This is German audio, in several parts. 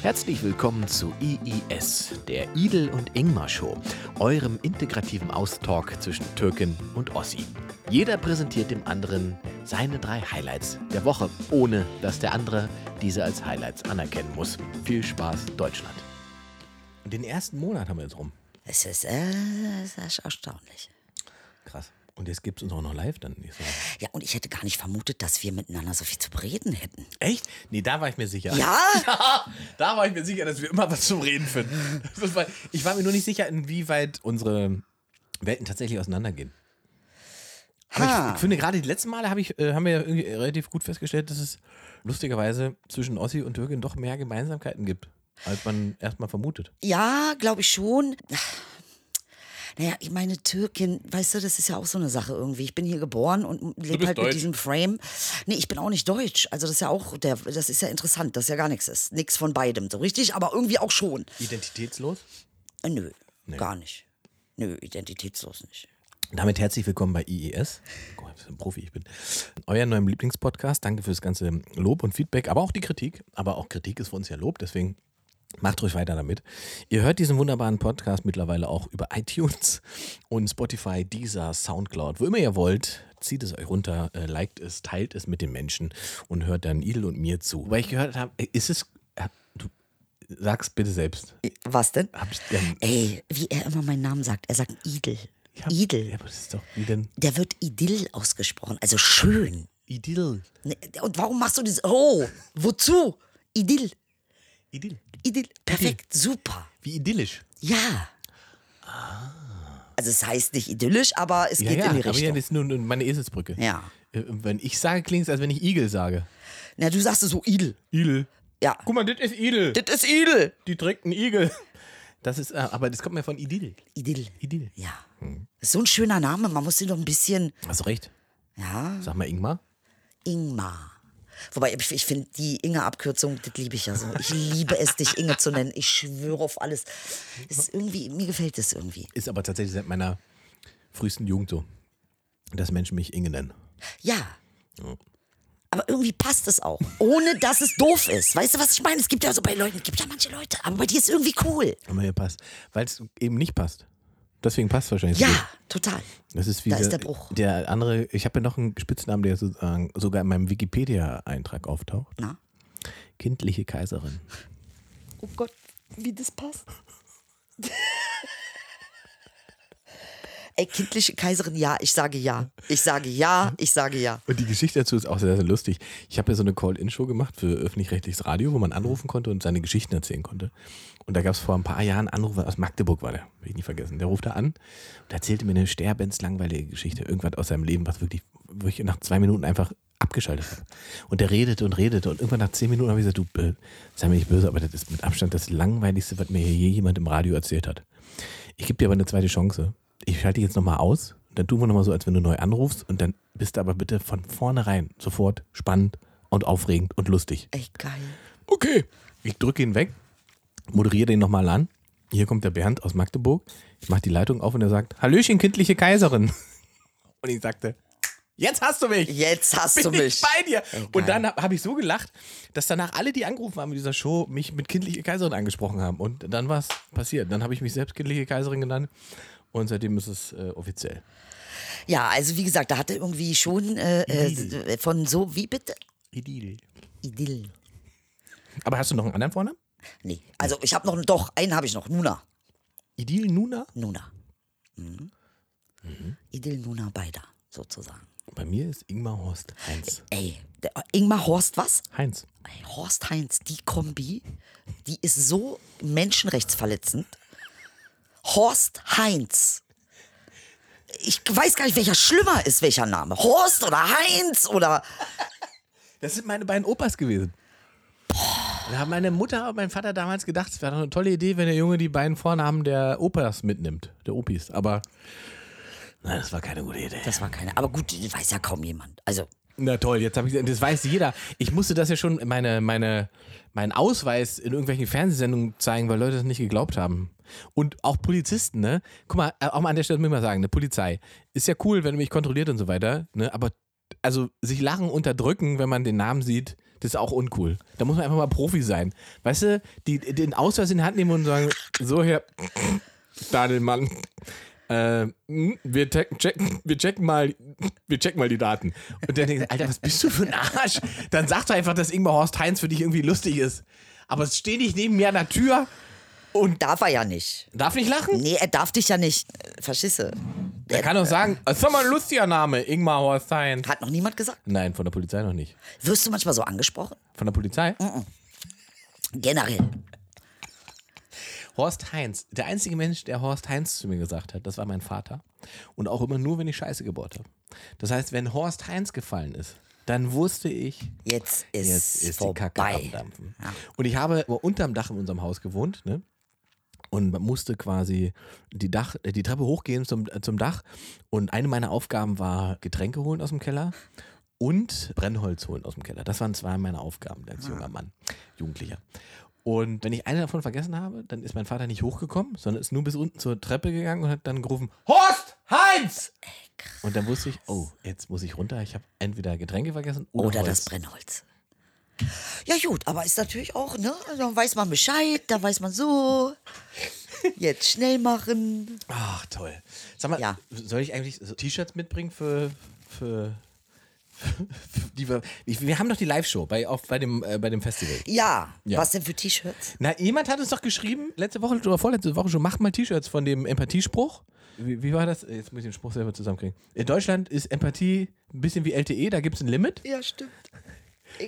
Herzlich willkommen zu IIS, der Idel und Ingmar Show, eurem integrativen Austalk zwischen Türkin und Ossi. Jeder präsentiert dem anderen seine drei Highlights der Woche, ohne dass der andere diese als Highlights anerkennen muss. Viel Spaß, Deutschland. Und den ersten Monat haben wir jetzt rum. Es ist, äh, es ist erstaunlich. Krass. Und jetzt gibt es uns auch noch live dann. nächste Woche. Ja, und ich hätte gar nicht vermutet, dass wir miteinander so viel zu bereden hätten. Echt? Nee, da war ich mir sicher. Ja? Ja, da war ich mir sicher, dass wir immer was zum Reden finden. War, ich war mir nur nicht sicher, inwieweit unsere Welten tatsächlich auseinandergehen. Aber Ha. ich, ich finde, gerade die letzten Male hab ich, äh, haben wir ja irgendwie relativ gut festgestellt, dass es lustigerweise zwischen Ossi und Türkin doch mehr Gemeinsamkeiten gibt, als man erstmal vermutet. Ja, glaube ich schon. Naja, ich meine, Türkin, weißt du, das ist ja auch so eine Sache irgendwie. Ich bin hier geboren und lebe halt deutsch. mit diesem Frame. Nee, ich bin auch nicht deutsch. Also das ist ja auch, der, das ist ja interessant, dass ja gar nichts ist. Nichts von beidem, so richtig, aber irgendwie auch schon. Identitätslos? Äh, nö, gar nicht. Nö, identitätslos nicht. Damit herzlich willkommen bei IES. Guck mal, was für ein Profi ich bin. Euer neuem Lieblingspodcast. Danke fürs ganze Lob und Feedback, aber auch die Kritik. Aber auch Kritik ist für uns ja Lob, deswegen macht ruhig weiter damit. Ihr hört diesen wunderbaren Podcast mittlerweile auch über iTunes und Spotify, Deezer, Soundcloud. Wo immer ihr wollt, zieht es euch runter, äh, liked es, teilt es mit den Menschen und hört dann Idel und mir zu. Weil ich gehört habe, äh, ist es. äh, Du sag's bitte selbst. Was denn? Hab ich denn, Ey, wie er immer meinen Namen sagt. Er sagt Idel. Ja, Idel. Ja, aber das ist doch wie denn? Der wird Idyll ausgesprochen, also schön. Idyll. Ne, Und warum machst du das? Oh, wozu? Idyll. Idyll. Idyll. Perfekt, super. Wie idyllisch. Ja. Also es heißt nicht idyllisch, aber es Ja, geht ja, in die aber ja, Richtung. das ist nur meine Eselsbrücke. Ja. Äh, Wenn ich sage, klingt es, als wenn ich Igel sage. Na, du sagst es so Idel. Igel. Ja. Guck mal, das ist Igel. Das ist Idel. Die trägt einen Igel. Das ist, äh, aber das kommt mir von Idyll. Idyll. Idyll. Ja. Hm. Das ist so ein schöner Name, man muss ihn doch ein bisschen, Hast du recht. ja, Sag mal, Ingmar. Ingmar. Wobei, ich, ich finde die Inge-Abkürzung, das liebe ich ja so. Ich liebe es, dich Inge zu nennen. Ich schwöre auf alles. Es ist irgendwie, mir gefällt es irgendwie. Ist aber tatsächlich seit meiner frühesten Jugend so, dass Menschen mich Inge nennen. Ja. Aber irgendwie passt es auch. Ohne dass es doof ist. Weißt du, was ich meine? Es gibt ja so bei Leuten, es gibt ja manche Leute, aber bei dir ist es irgendwie cool. Aber mir passt. Weil es eben nicht passt. Deswegen passt es wahrscheinlich. Ja, so total. Das ist wie Da ist der Bruch. Der andere, ich habe ja noch einen Spitznamen, der sozusagen sogar in meinem Wikipedia-Eintrag auftaucht. Na? Kindliche Kaiserin. Oh Gott, wie das passt. Ey, kindliche Kaiserin, ja, ich sage ja. Ich sage ja, ich sage ja. Und die Geschichte dazu ist auch sehr, sehr lustig. Ich habe ja so eine Call-In-Show gemacht für öffentlich-rechtliches Radio, wo man anrufen konnte und seine Geschichten erzählen konnte. Und da gab es vor ein paar Jahren einen Anrufer aus Magdeburg, war der, will ich nie vergessen. Der ruft da an und erzählte mir eine sterbenslangweilige Geschichte, irgendwas aus seinem Leben, was wirklich, wo ich nach zwei Minuten einfach abgeschaltet habe. Und der redete und redete und irgendwann nach zehn Minuten habe ich gesagt, du, äh, sei mir nicht böse, aber das ist mit Abstand das langweiligste, was mir hier je jemand im Radio erzählt hat. Ich gebe dir aber eine zweite Chance. Ich schalte dich jetzt nochmal aus. Dann tun wir nochmal so, als wenn du neu anrufst. Und dann bist du aber bitte von vornherein sofort spannend und aufregend und lustig. Ey, geil. Okay. Ich drücke ihn weg, moderiere den nochmal an. Hier kommt der Bernd aus Magdeburg. Ich mache die Leitung auf und er sagt: Hallöchen, kindliche Kaiserin. Und ich sagte: Jetzt hast du mich. Jetzt hast Bin du ich mich. bei dir. Ey, geil. und dann habe hab ich so gelacht, dass danach alle, die angerufen haben in dieser Show, mich mit kindliche Kaiserin angesprochen haben. Und dann war es passiert. Dann habe ich mich selbst kindliche Kaiserin genannt. Und seitdem ist es äh, offiziell. Ja, also wie gesagt, da hatte irgendwie schon äh, äh, von so, wie bitte? Idyll. Idyll. Aber hast du noch einen anderen Vornamen? Nee, also ich habe noch, doch, einen habe ich noch, Nuna. Idyll Nuna? Nuna. Mhm. Idyll Nuna Beider, sozusagen. Bei mir ist Ingmar Horst Heinz. Ey, der, Ingmar Horst was? Heinz. Ey, Horst Heinz, die Kombi, die ist so menschenrechtsverletzend. Horst Heinz. Ich weiß gar nicht, welcher schlimmer ist, welcher Name. Horst oder Heinz oder. Das sind meine beiden Opas gewesen. Da haben meine Mutter und mein Vater damals gedacht, es wäre doch eine tolle Idee, wenn der Junge die beiden Vornamen der Opas mitnimmt, der Opis. Aber nein, das war keine gute Idee. Das war keine. Aber gut, das weiß ja kaum jemand. Also, Na toll, jetzt habe ich das weiß jeder. Ich musste das ja schon meine meine meinen Ausweis in irgendwelchen Fernsehsendungen zeigen, weil Leute das nicht geglaubt haben. Und auch Polizisten, ne? Guck mal, äh, auch mal an der Stelle muss ich mal sagen, eine Polizei ist ja cool, wenn du mich kontrolliert und so weiter, ne? Aber also sich Lachen unterdrücken, wenn man den Namen sieht, das ist auch uncool. Da muss man einfach mal Profi sein. Weißt du, die, den Ausweis in die Hand nehmen und sagen, so Herr Dadelmann, äh, hm, wir, checken, wir, checken mal, wir checken mal die Daten. Und der denkt, Alter, was bist du für ein Arsch? Dann sag doch einfach, dass Ingmar Horst Heinz für dich irgendwie lustig ist. Aber es steht nicht neben mir an der Tür und Darf er ja nicht. darf nicht lachen? Nee, er darf dich ja nicht. äh, Verschisse. Er kann doch sagen, das ist doch mal ein lustiger Name, Ingmar Horst Heinz. Hat noch niemand gesagt. Nein, von der Polizei noch nicht. Wirst du manchmal so angesprochen? Von der Polizei? Generell. Horst Heinz, der einzige Mensch, der Horst Heinz zu mir gesagt hat, das war mein Vater. Und auch immer nur, wenn ich Scheiße gebaut habe. Das heißt, wenn Horst Heinz gefallen ist, dann wusste ich, Jetzt ist, jetzt ist die Kacke am Dampfen. Und ich habe unterm Dach in unserem Haus gewohnt, ne? Und man musste quasi die, Dach, äh, die Treppe hochgehen zum, äh, zum Dach. Und eine meiner Aufgaben war Getränke holen aus dem Keller und Brennholz holen aus dem Keller. Das waren zwei meiner Aufgaben als junger Mann, Jugendlicher. Und wenn ich eine davon vergessen habe, dann ist mein Vater nicht hochgekommen, sondern ist nur bis unten zur Treppe gegangen und hat dann gerufen, Horst Heinz! Und dann wusste ich, oh, jetzt muss ich runter. Ich habe entweder Getränke vergessen oder, Oder das Brennholz. Ja gut, aber ist natürlich auch, ne? Da weiß man Bescheid, da weiß man so. Jetzt schnell machen. Ach, toll. Sag mal, Ja. soll ich eigentlich so T-Shirts mitbringen für, für, die wir, wir haben doch die Live-Show bei, auf- bei, dem, äh, bei dem Festival. Ja, Ja. was denn für T-Shirts? Na, jemand hat uns doch geschrieben, letzte Woche oder vorletzte Woche schon, macht mal T-Shirts von dem Empathiespruch. Wie, wie war das? Jetzt muss ich den Spruch selber zusammenkriegen. In Deutschland ist Empathie ein bisschen wie LTE, da gibt es ein Limit. Ja, stimmt.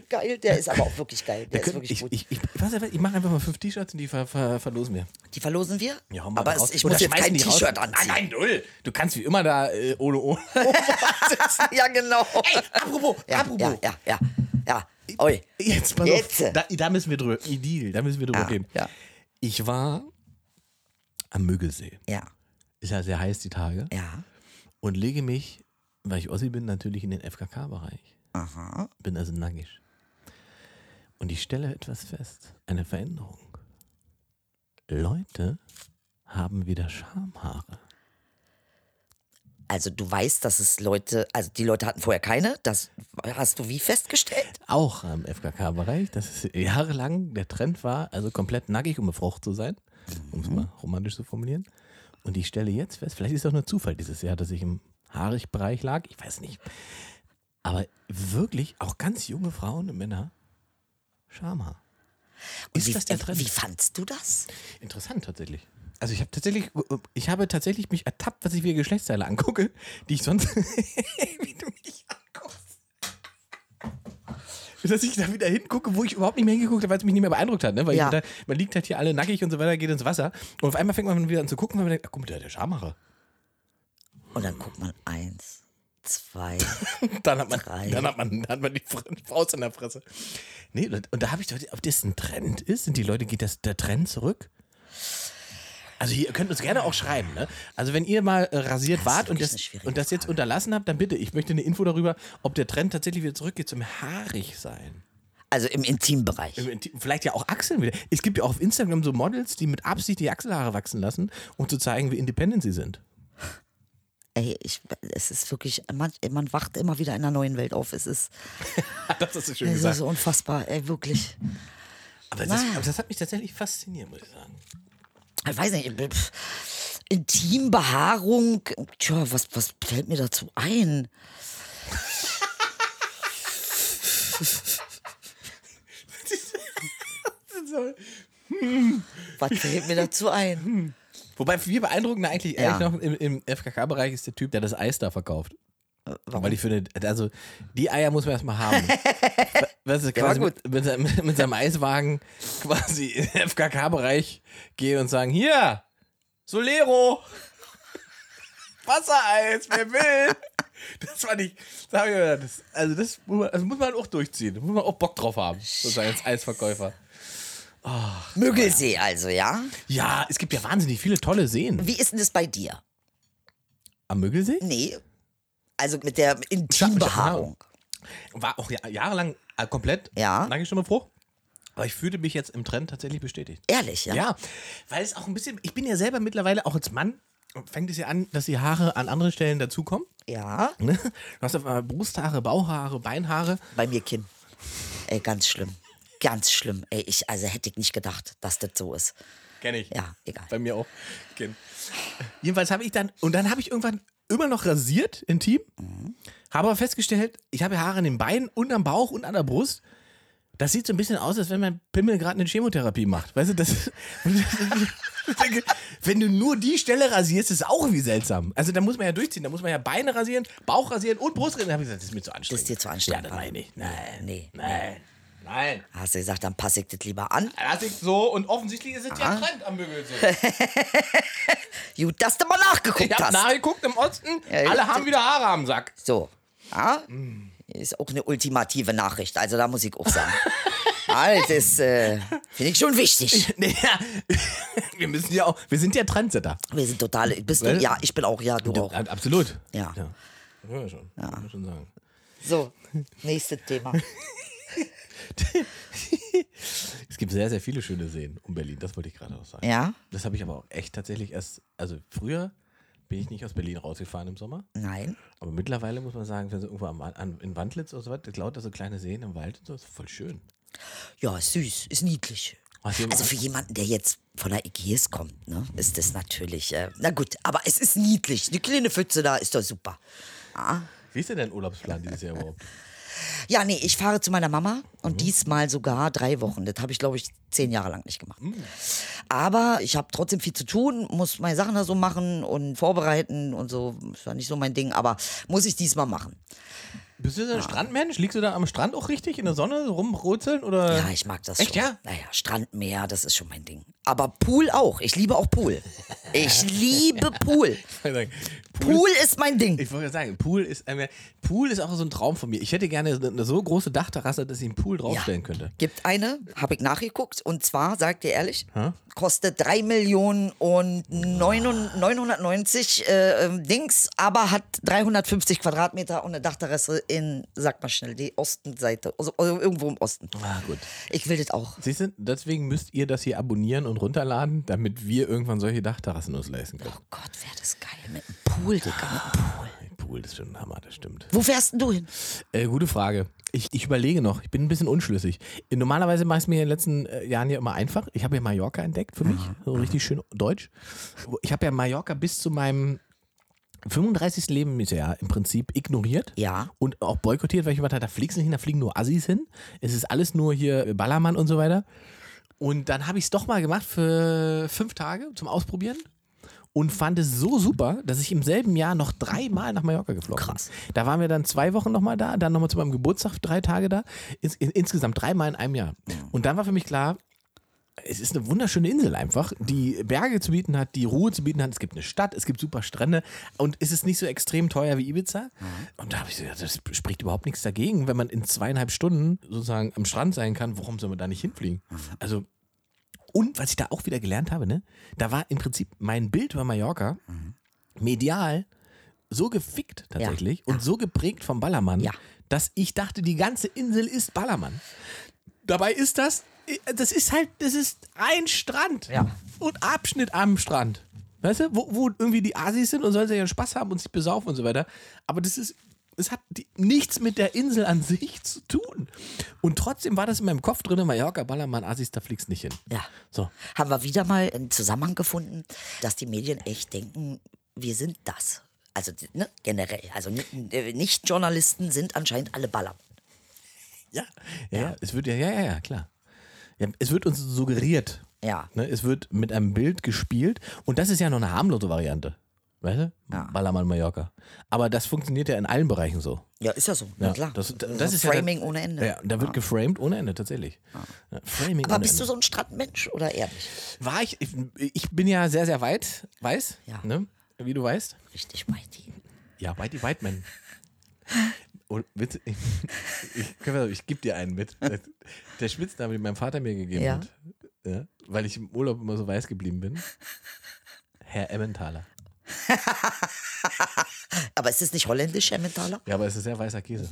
Geil, der ist aber auch wirklich geil. Der Da ist können, wirklich ich gut. ich, ich, was, ich mache einfach mal fünf T-Shirts und die ver, ver, verlosen wir. Die verlosen wir? Ja, hauen wir aber mal raus. ich Oder muss jetzt kein. T-Shirt Nein, anziehen. nein, null. Du kannst wie immer da äh, ohne ohne. ja, genau. Ey, apropos, ja, apropos. ja, ja, ja, ja. Oi. Jetzt, pass Jetzt. auf. Da, da müssen wir drüber. Idil, da müssen wir drüber Ja, reden. ja. Ich war am Müggelsee. Ja, Ist ja sehr heiß die Tage. ja. Und lege mich, weil ich Ossi bin, natürlich in den FKK-Bereich. Aha. Bin also nackig. Und ich stelle etwas fest. Eine Veränderung. Leute haben wieder Schamhaare. Also du weißt, dass es Leute, also die Leute hatten vorher keine, das hast du wie festgestellt? Auch am FKK-Bereich, dass es jahrelang der Trend war, also komplett nackig, um eine Frucht zu sein, um es mal romantisch zu formulieren. Und ich stelle jetzt fest, vielleicht ist es auch nur Zufall dieses Jahr, dass ich im Haarigbereich lag, ich weiß nicht. Aber wirklich, auch ganz junge Frauen und Männer, Schamhaar. Ist wie, das der Trend? wie fandst du das? Interessant tatsächlich. Also ich habe tatsächlich, ich habe tatsächlich mich ertappt, was ich wie Geschlechtsteile angucke, die ich sonst, wie du mich anguckst. Dass ich da wieder hingucke, wo ich überhaupt nicht mehr hingeguckt habe, weil es mich nicht mehr beeindruckt hat. Ne? Weil Ja. da, man liegt halt hier alle nackig und so weiter, geht ins Wasser. Und auf einmal fängt man wieder an zu gucken, weil man denkt, ach, guck mal, der, der Schamhaare. Und dann guckt man eins, zwei, Dann hat man, Drei. dann hat man, dann hat man die Faust in der Fresse. Nee, und da habe ich gedacht, ob das ein Trend ist, sind die Leute, geht das der Trend zurück? Also ihr könnt uns gerne auch schreiben, ne? Also wenn ihr mal äh, rasiert Das wart und das, und das jetzt Frage. unterlassen habt, dann bitte, ich möchte eine Info darüber, ob der Trend tatsächlich wieder zurückgeht zum haarig sein. also im Intimbereich. Im Intim- Vielleicht ja auch Achseln wieder. Es gibt ja auch auf Instagram so Models, die mit Absicht die Achselhaare wachsen lassen, um zu zeigen, wie independent sie sind. Ey, ich, es ist wirklich, man, man wacht immer wieder in einer neuen Welt auf. Es ist, das du schön es ist gesagt. so unfassbar, ey, wirklich. Aber das, aber das hat mich tatsächlich fasziniert, muss ich sagen. Ich weiß nicht, Intimbehaarung, tja, was, was fällt mir dazu ein? Was fällt mir dazu ein? Wobei viel beeindruckender eigentlich Ja. noch im, im FKK-Bereich ist der Typ, der das Eis da verkauft. Warum? Weil ich finde, also die Eier muss man erstmal haben. Ja, war quasi mit, mit, seinem, mit seinem Eiswagen quasi in den FKK-Bereich gehen und sagen, hier, Solero, Wassereis, wer will? Das fand ich, das ich das, also das muss, man, das muss man auch durchziehen. Da muss man auch Bock drauf haben, sozusagen als Eisverkäufer. Müggelsee also, ja? Ja, es gibt ja wahnsinnig viele tolle Seen. Wie ist denn das bei dir? Am Müggelsee? Nee. Also mit der Intimbehaarung. War auch ja- jahrelang äh, komplett Ja. nackig schon Bruch. Aber ich fühlte mich jetzt im Trend tatsächlich bestätigt. Ehrlich, ja? Ja, weil es auch ein bisschen, ich bin ja selber mittlerweile auch als Mann fängt es ja an, dass die Haare an anderen Stellen dazukommen. Ja, Ne? Du hast auf einmal Brusthaare, Bauchhaare, Beinhaare. bei mir Kinn. Ey, ganz schlimm. Ganz schlimm. Ey, ich, also hätte ich nicht gedacht, dass das so ist. Kenn ich. Ja, egal. Bei mir auch. Kenn. Jedenfalls habe ich dann, und dann habe ich irgendwann immer noch rasiert, intim. Habe aber festgestellt, ich habe Haare an den Beinen und am Bauch und an der Brust. Das sieht so ein bisschen aus, als wenn mein Pimmel gerade eine Chemotherapie macht. Weißt du, das. wenn du nur die Stelle rasierst, ist es auch irgendwie seltsam. Also da muss man ja durchziehen. Da muss man ja Beine rasieren, Bauch rasieren und Brust rasieren. Da habe ich gesagt, das ist mir zu anstrengend. Das ist dir zu anstrengend, Ja, das meine ich nicht. Nein. Nee. Nein. Nein. Hast du gesagt, dann passe ich das lieber an. Lass ich so und offensichtlich ist es ja ein Trend am Müggelsee. Gut, dass du mal nachgeguckt Ich habe hast. nachgeguckt im Osten, Ja, alle haben wieder Haare am Sack. So. Ja? Ist auch eine ultimative Nachricht. Also da muss ich auch sagen. ist, äh, finde ich schon wichtig. Nee, ja. Wir müssen ja auch, wir sind ja Trendsetter. Wir sind total. Bist du? Ja, ich bin auch. Ja, du auch. Absolut. Ja. Ja, ja schon. Ja. Man schon sagen. So, nächstes Thema. Es gibt sehr, sehr viele schöne Seen um Berlin, das wollte ich gerade auch sagen. Ja? Das habe ich aber auch echt tatsächlich erst, also früher bin ich nicht aus Berlin rausgefahren im Sommer, Nein. aber mittlerweile muss man sagen, wenn so irgendwo am, an, in Wandlitz oder so was, lauter so kleine Seen im Wald und so, ist voll schön. Ja, ist süß, ist niedlich. Also für jemanden, der jetzt von der Ägäis kommt, ne, ist das natürlich. Äh, na gut, aber es ist niedlich. Die kleine Pfütze da ist doch super. Wie ist denn dein Urlaubsplan dieses Jahr überhaupt? Ja, nee, ich fahre zu meiner Mama und diesmal sogar drei Wochen. Das habe ich, glaube ich, zehn Jahre lang nicht gemacht. Aber ich habe trotzdem viel zu tun, muss meine Sachen da so machen und vorbereiten und so. Ist ja nicht so mein Ding, aber muss ich diesmal machen. Bist du so ein Strandmensch? Liegst du da am Strand auch richtig in der Sonne rumrutzeln oder? Ja, ich mag das Echt, schon. ja? Naja, Strand, Meer, das ist schon mein Ding. Aber Pool auch. Ich liebe auch Pool. Ich liebe Pool. Pool ist mein Ding. Ich wollte sagen, Pool ist, äh, Pool ist auch so ein Traum von mir. Ich hätte gerne eine so große Dachterrasse, dass ich einen Pool draufstellen könnte. Gibt eine, habe ich nachgeguckt, und zwar, sagt dir ehrlich, kostet 3 Millionen und 900 990 äh, ähm, Dings, aber hat 350 Quadratmeter und eine Dachterrasse in, sag mal schnell, die Ostenseite, also, also irgendwo im Osten. Ah, gut. Ich will das auch. Siehst du, deswegen müsst ihr das hier abonnieren und runterladen, damit wir irgendwann solche Dachterrassen uns leisten können. Oh Gott, wäre das geil. Mit einem Pool, Digga, mit einem Pool. Pool ist schon ein Hammer, das stimmt. Wo fährst denn du hin? Äh, gute Frage. Ich, ich überlege noch, ich bin ein bisschen unschlüssig. Normalerweise mache ich es mir in den letzten äh, Jahren ja immer einfach. Ich habe ja Mallorca entdeckt für mich, so richtig schön deutsch. Ich habe ja Mallorca bis zu meinem 35. Lebensjahr im Prinzip ignoriert Ja. und auch boykottiert, weil ich gedacht habe, da fliegst du nicht hin, da fliegen nur Assis hin. Es ist alles nur hier Ballermann und so weiter. Und dann habe ich es doch mal gemacht für fünf Tage zum Ausprobieren und fand es so super, dass ich im selben Jahr noch dreimal nach Mallorca geflogen Krass. bin. Da waren wir dann zwei Wochen nochmal da, dann nochmal zu meinem Geburtstag drei Tage da. Ins, in, insgesamt dreimal in einem Jahr. Und dann war für mich klar, es ist eine wunderschöne Insel einfach, die Berge zu bieten hat, die Ruhe zu bieten hat. Es gibt eine Stadt, es gibt super Strände und es ist nicht so extrem teuer wie Ibiza. Und da habe ich so gedacht, das spricht überhaupt nichts dagegen, wenn man in zweieinhalb Stunden sozusagen am Strand sein kann. Warum soll man da nicht hinfliegen? Also und was ich da auch wieder gelernt habe, ne, da war im Prinzip mein Bild über Mallorca medial so gefickt tatsächlich und so geprägt vom Ballermann, Ja. dass ich dachte, die ganze Insel ist Ballermann. Dabei ist das, das ist halt, das ist ein Strand Ja. und Abschnitt am Strand. Weißt du, wo, wo irgendwie die Asis sind und sollen sie ihren Spaß haben und sich besaufen und so weiter. Aber das ist, es hat die, nichts mit der Insel an sich zu tun. Und trotzdem war das in meinem Kopf drin, Mallorca, Ballermann, Asis, da fliegst nicht hin. Ja. So. Haben wir wieder mal einen Zusammenhang gefunden, dass die Medien echt denken, wir sind das. Also ne, generell. Also äh, Nicht-Journalisten sind anscheinend alle Baller. Ja. Ja, ja. es wird ja, ja, ja, ja, klar. Ja, es wird uns suggeriert. Ja. Ne, es wird mit einem Bild gespielt und das ist ja noch eine harmlose Variante. Weißt du? Ja. Ballermann Mallorca. Aber das funktioniert ja in allen Bereichen so. Ja, ist ja so. Ja, Na klar. Das, das, Also ist Framing ja, ohne Ende. Ja, da wird geframed ohne Ende, tatsächlich. Ja, Framing Aber ohne bist du Ende. so ein Strandmensch oder eher nicht? War ich, ich, ich bin ja sehr, sehr weit, weiß, Ja. ne? wie du weißt. Richtig mighty. Ja, Whitey Whiteman. Und bitte, ich, ich, ich gebe dir einen mit. Der Spitzname, den mein Vater mir gegeben Ja. hat, ja, weil ich im Urlaub immer so weiß geblieben bin. Herr Emmentaler. Aber ist es nicht holländisch, Emmentaler? Ja, aber es ist sehr weißer Käse.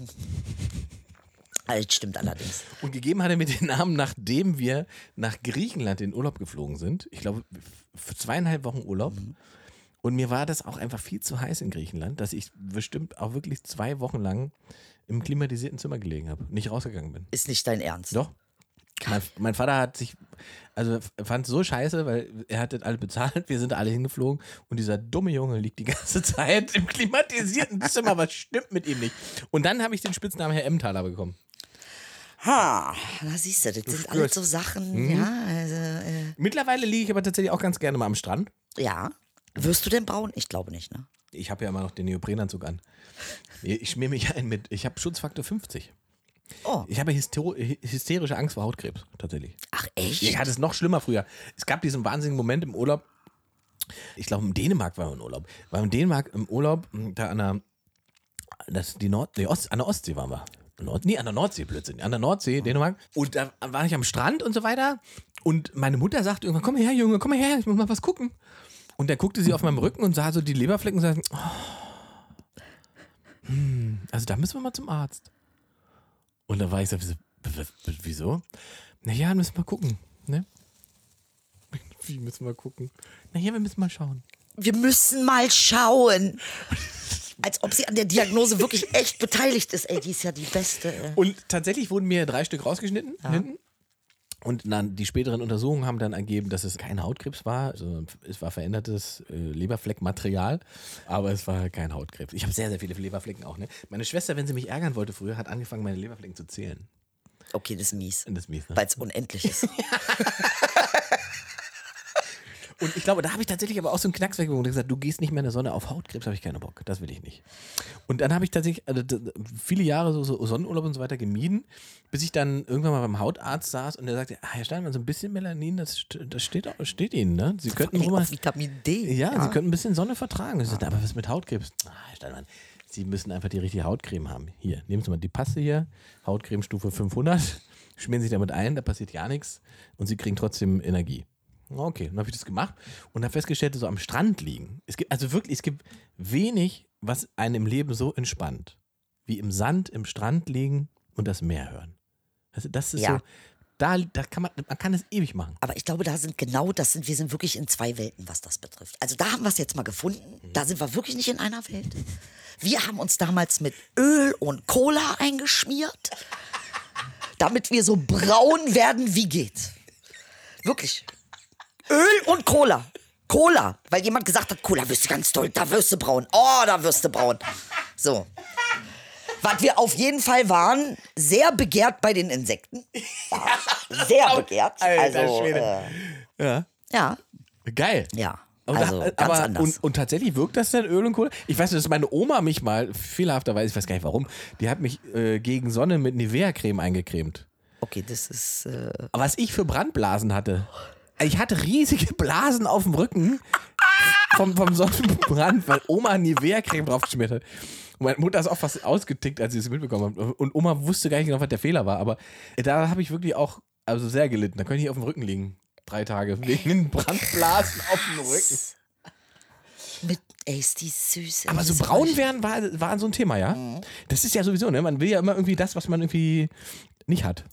Ah, Das stimmt allerdings. Und gegeben hat er mir den Namen, nachdem wir nach Griechenland in Urlaub geflogen sind. Ich glaube, für zweieinhalb Wochen Urlaub. Und mir war das auch einfach viel zu heiß in Griechenland, dass ich bestimmt auch wirklich zwei Wochen lang im klimatisierten Zimmer gelegen habe, nicht rausgegangen bin. Ist nicht dein Ernst. Doch. Mein, mein Vater hat sich, also fand es so scheiße, weil er hat das alle bezahlt, wir sind alle hingeflogen und dieser dumme Junge liegt die ganze Zeit im klimatisierten Zimmer, was stimmt mit ihm nicht? Und dann habe ich den Spitznamen Herr Emmentaler bekommen. Ha, da siehst du, das sind alles so Sachen, Mhm. ja, also, äh, Mittlerweile liege ich aber tatsächlich auch ganz gerne mal am Strand. ja. Wirst du denn braun? Ich glaube nicht, ne? Ich habe ja immer noch den Neoprenanzug an. Ich schmier mich ein mit, ich habe Schutzfaktor 50. Oh, Ich habe hysterische Angst vor Hautkrebs, tatsächlich. ach echt? Ich hatte es noch schlimmer früher. Es gab diesen wahnsinnigen Moment im Urlaub. Ich glaube, in Dänemark war wir im Urlaub. War in Dänemark im Urlaub, mh, da an der, das, die Nord, nee, Ost, an der Ostsee waren wir. Nord, nee, an der Nordsee plötzlich. An der Nordsee, Dänemark. Und da war ich am Strand und so weiter. Und meine Mutter sagte irgendwann: Komm her, Junge, komm her, ich muss mal was gucken. Und da guckte sie auf meinem Rücken und sah so die Leberflecken und sagte: oh, hm, Also da müssen wir mal zum Arzt. Und da war ich so: "Wieso-? Naja, müssen wir gucken. Ne? Wie müssen wir gucken? Naja, wir müssen mal schauen. Wir müssen mal schauen. Als ob sie an der Diagnose wirklich echt beteiligt ist. Ey, die ist ja die beste. Ey. Und tatsächlich wurden mir drei Stück rausgeschnitten hinten. Und dann die späteren Untersuchungen haben dann ergeben, dass es kein Hautkrebs war. Also es war verändertes äh, Leberfleckmaterial, aber es war kein Hautkrebs. Ich habe sehr, sehr viele Leberflecken auch. Ne? Meine Schwester, wenn sie mich ärgern wollte früher, hat angefangen, meine Leberflecken zu zählen. Okay, das ist mies. Das ist mies, ne? Weil es unendlich ist. Und ich glaube, da habe ich tatsächlich aber auch so einen Knacks weggewogen und gesagt, du gehst nicht mehr in der Sonne auf Hautkrebs, habe ich keinen Bock. Das will ich nicht. Und dann habe ich tatsächlich also, viele Jahre so, so Sonnenurlaub und so weiter gemieden, bis ich dann irgendwann mal beim Hautarzt saß und der sagte, ah, Herr Steinmann, so ein bisschen Melanin, das, das steht, steht Ihnen, ne? Sie könnten wohl mal, Vitamin D. ja, Sie könnten ein bisschen Sonne vertragen. Ich sagte, aber was mit Hautkrebs? Ah, Herr Steinmann, Sie müssen einfach die richtige Hautcreme haben. Hier, nehmen Sie mal die Paste hier, Hautcreme Stufe 500, schmieren Sie damit ein, da passiert ja nichts und Sie kriegen trotzdem Energie. Okay, dann habe ich das gemacht und habe festgestellt, so am Strand liegen. Es gibt also wirklich, es gibt wenig, was einen im Leben so entspannt, wie im Sand, im Strand liegen und das Meer hören. Also das ist Ja. so, da, da kann man, man kann es ewig machen. Aber ich glaube, da sind genau das sind, wir sind wirklich in zwei Welten, was das betrifft. Also da haben wir es jetzt mal gefunden. Da sind wir wirklich nicht in einer Welt. Wir haben uns damals mit Öl und Cola eingeschmiert, damit wir so braun werden wie geht. Wirklich. Öl und Cola. Cola, weil jemand gesagt hat, Cola wirst du ganz toll, da wirst du braun. Oh, da wirst du braun. So. Was wir auf jeden Fall waren, sehr begehrt bei den Insekten. Ja, sehr begehrt. Alter also, äh, Ja. ja, Geil. ja. Also da, ganz aber, anders. Und, und tatsächlich wirkt das denn Öl und Kohle? Ich weiß nicht, dass meine Oma mich mal, fehlerhafterweise, ich weiß gar nicht warum, die hat mich äh, gegen Sonne mit Nivea-Creme eingecremt. okay, das ist. Äh, Aber was ich für Brandblasen hatte. Ich hatte riesige Blasen auf dem Rücken vom, vom Sonnenbrand, weil Oma Nivea-Creme draufgeschmiert hat. Und meine Mutter ist auch fast ausgetickt, als sie es mitbekommen hat. Und Oma wusste gar nicht genau, was der Fehler war. Aber da habe ich wirklich auch also sehr gelitten. Da könnte ich auf dem Rücken liegen. Drei Tage. Wegen den Brandblasen auf dem Rücken. mit, ey, ist die süß. Aber so braun werden war, war so ein Thema, ja? Das ist ja sowieso, ne? Man will ja immer irgendwie das, was man irgendwie nicht hat.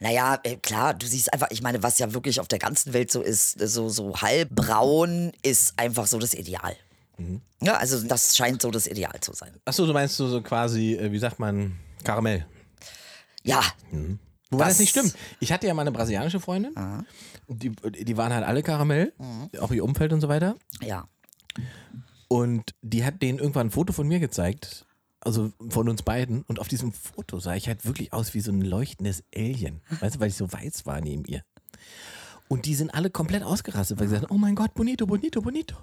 Naja, äh, klar, du siehst einfach, ich meine, was ja wirklich auf der ganzen Welt so ist, so, so halbbraun ist einfach so das Ideal. Mhm. Ja, also das scheint so das Ideal zu sein. Achso, du meinst so, so quasi, äh, wie sagt man, Karamell. Ja, Wobei das, Das- nicht stimmt. Ich hatte ja mal eine brasilianische Freundin. Die, die waren halt alle Karamell, auch ihr Umfeld und so weiter. ja. Und die hat denen irgendwann ein Foto von mir gezeigt, also von uns beiden. Und auf diesem Foto sah ich halt wirklich aus wie so ein leuchtendes Alien. Weißt du, weil ich so weiß war neben ihr. Und die sind alle komplett ausgerastet, weil sie sagen, oh mein Gott, bonito, bonito, bonito.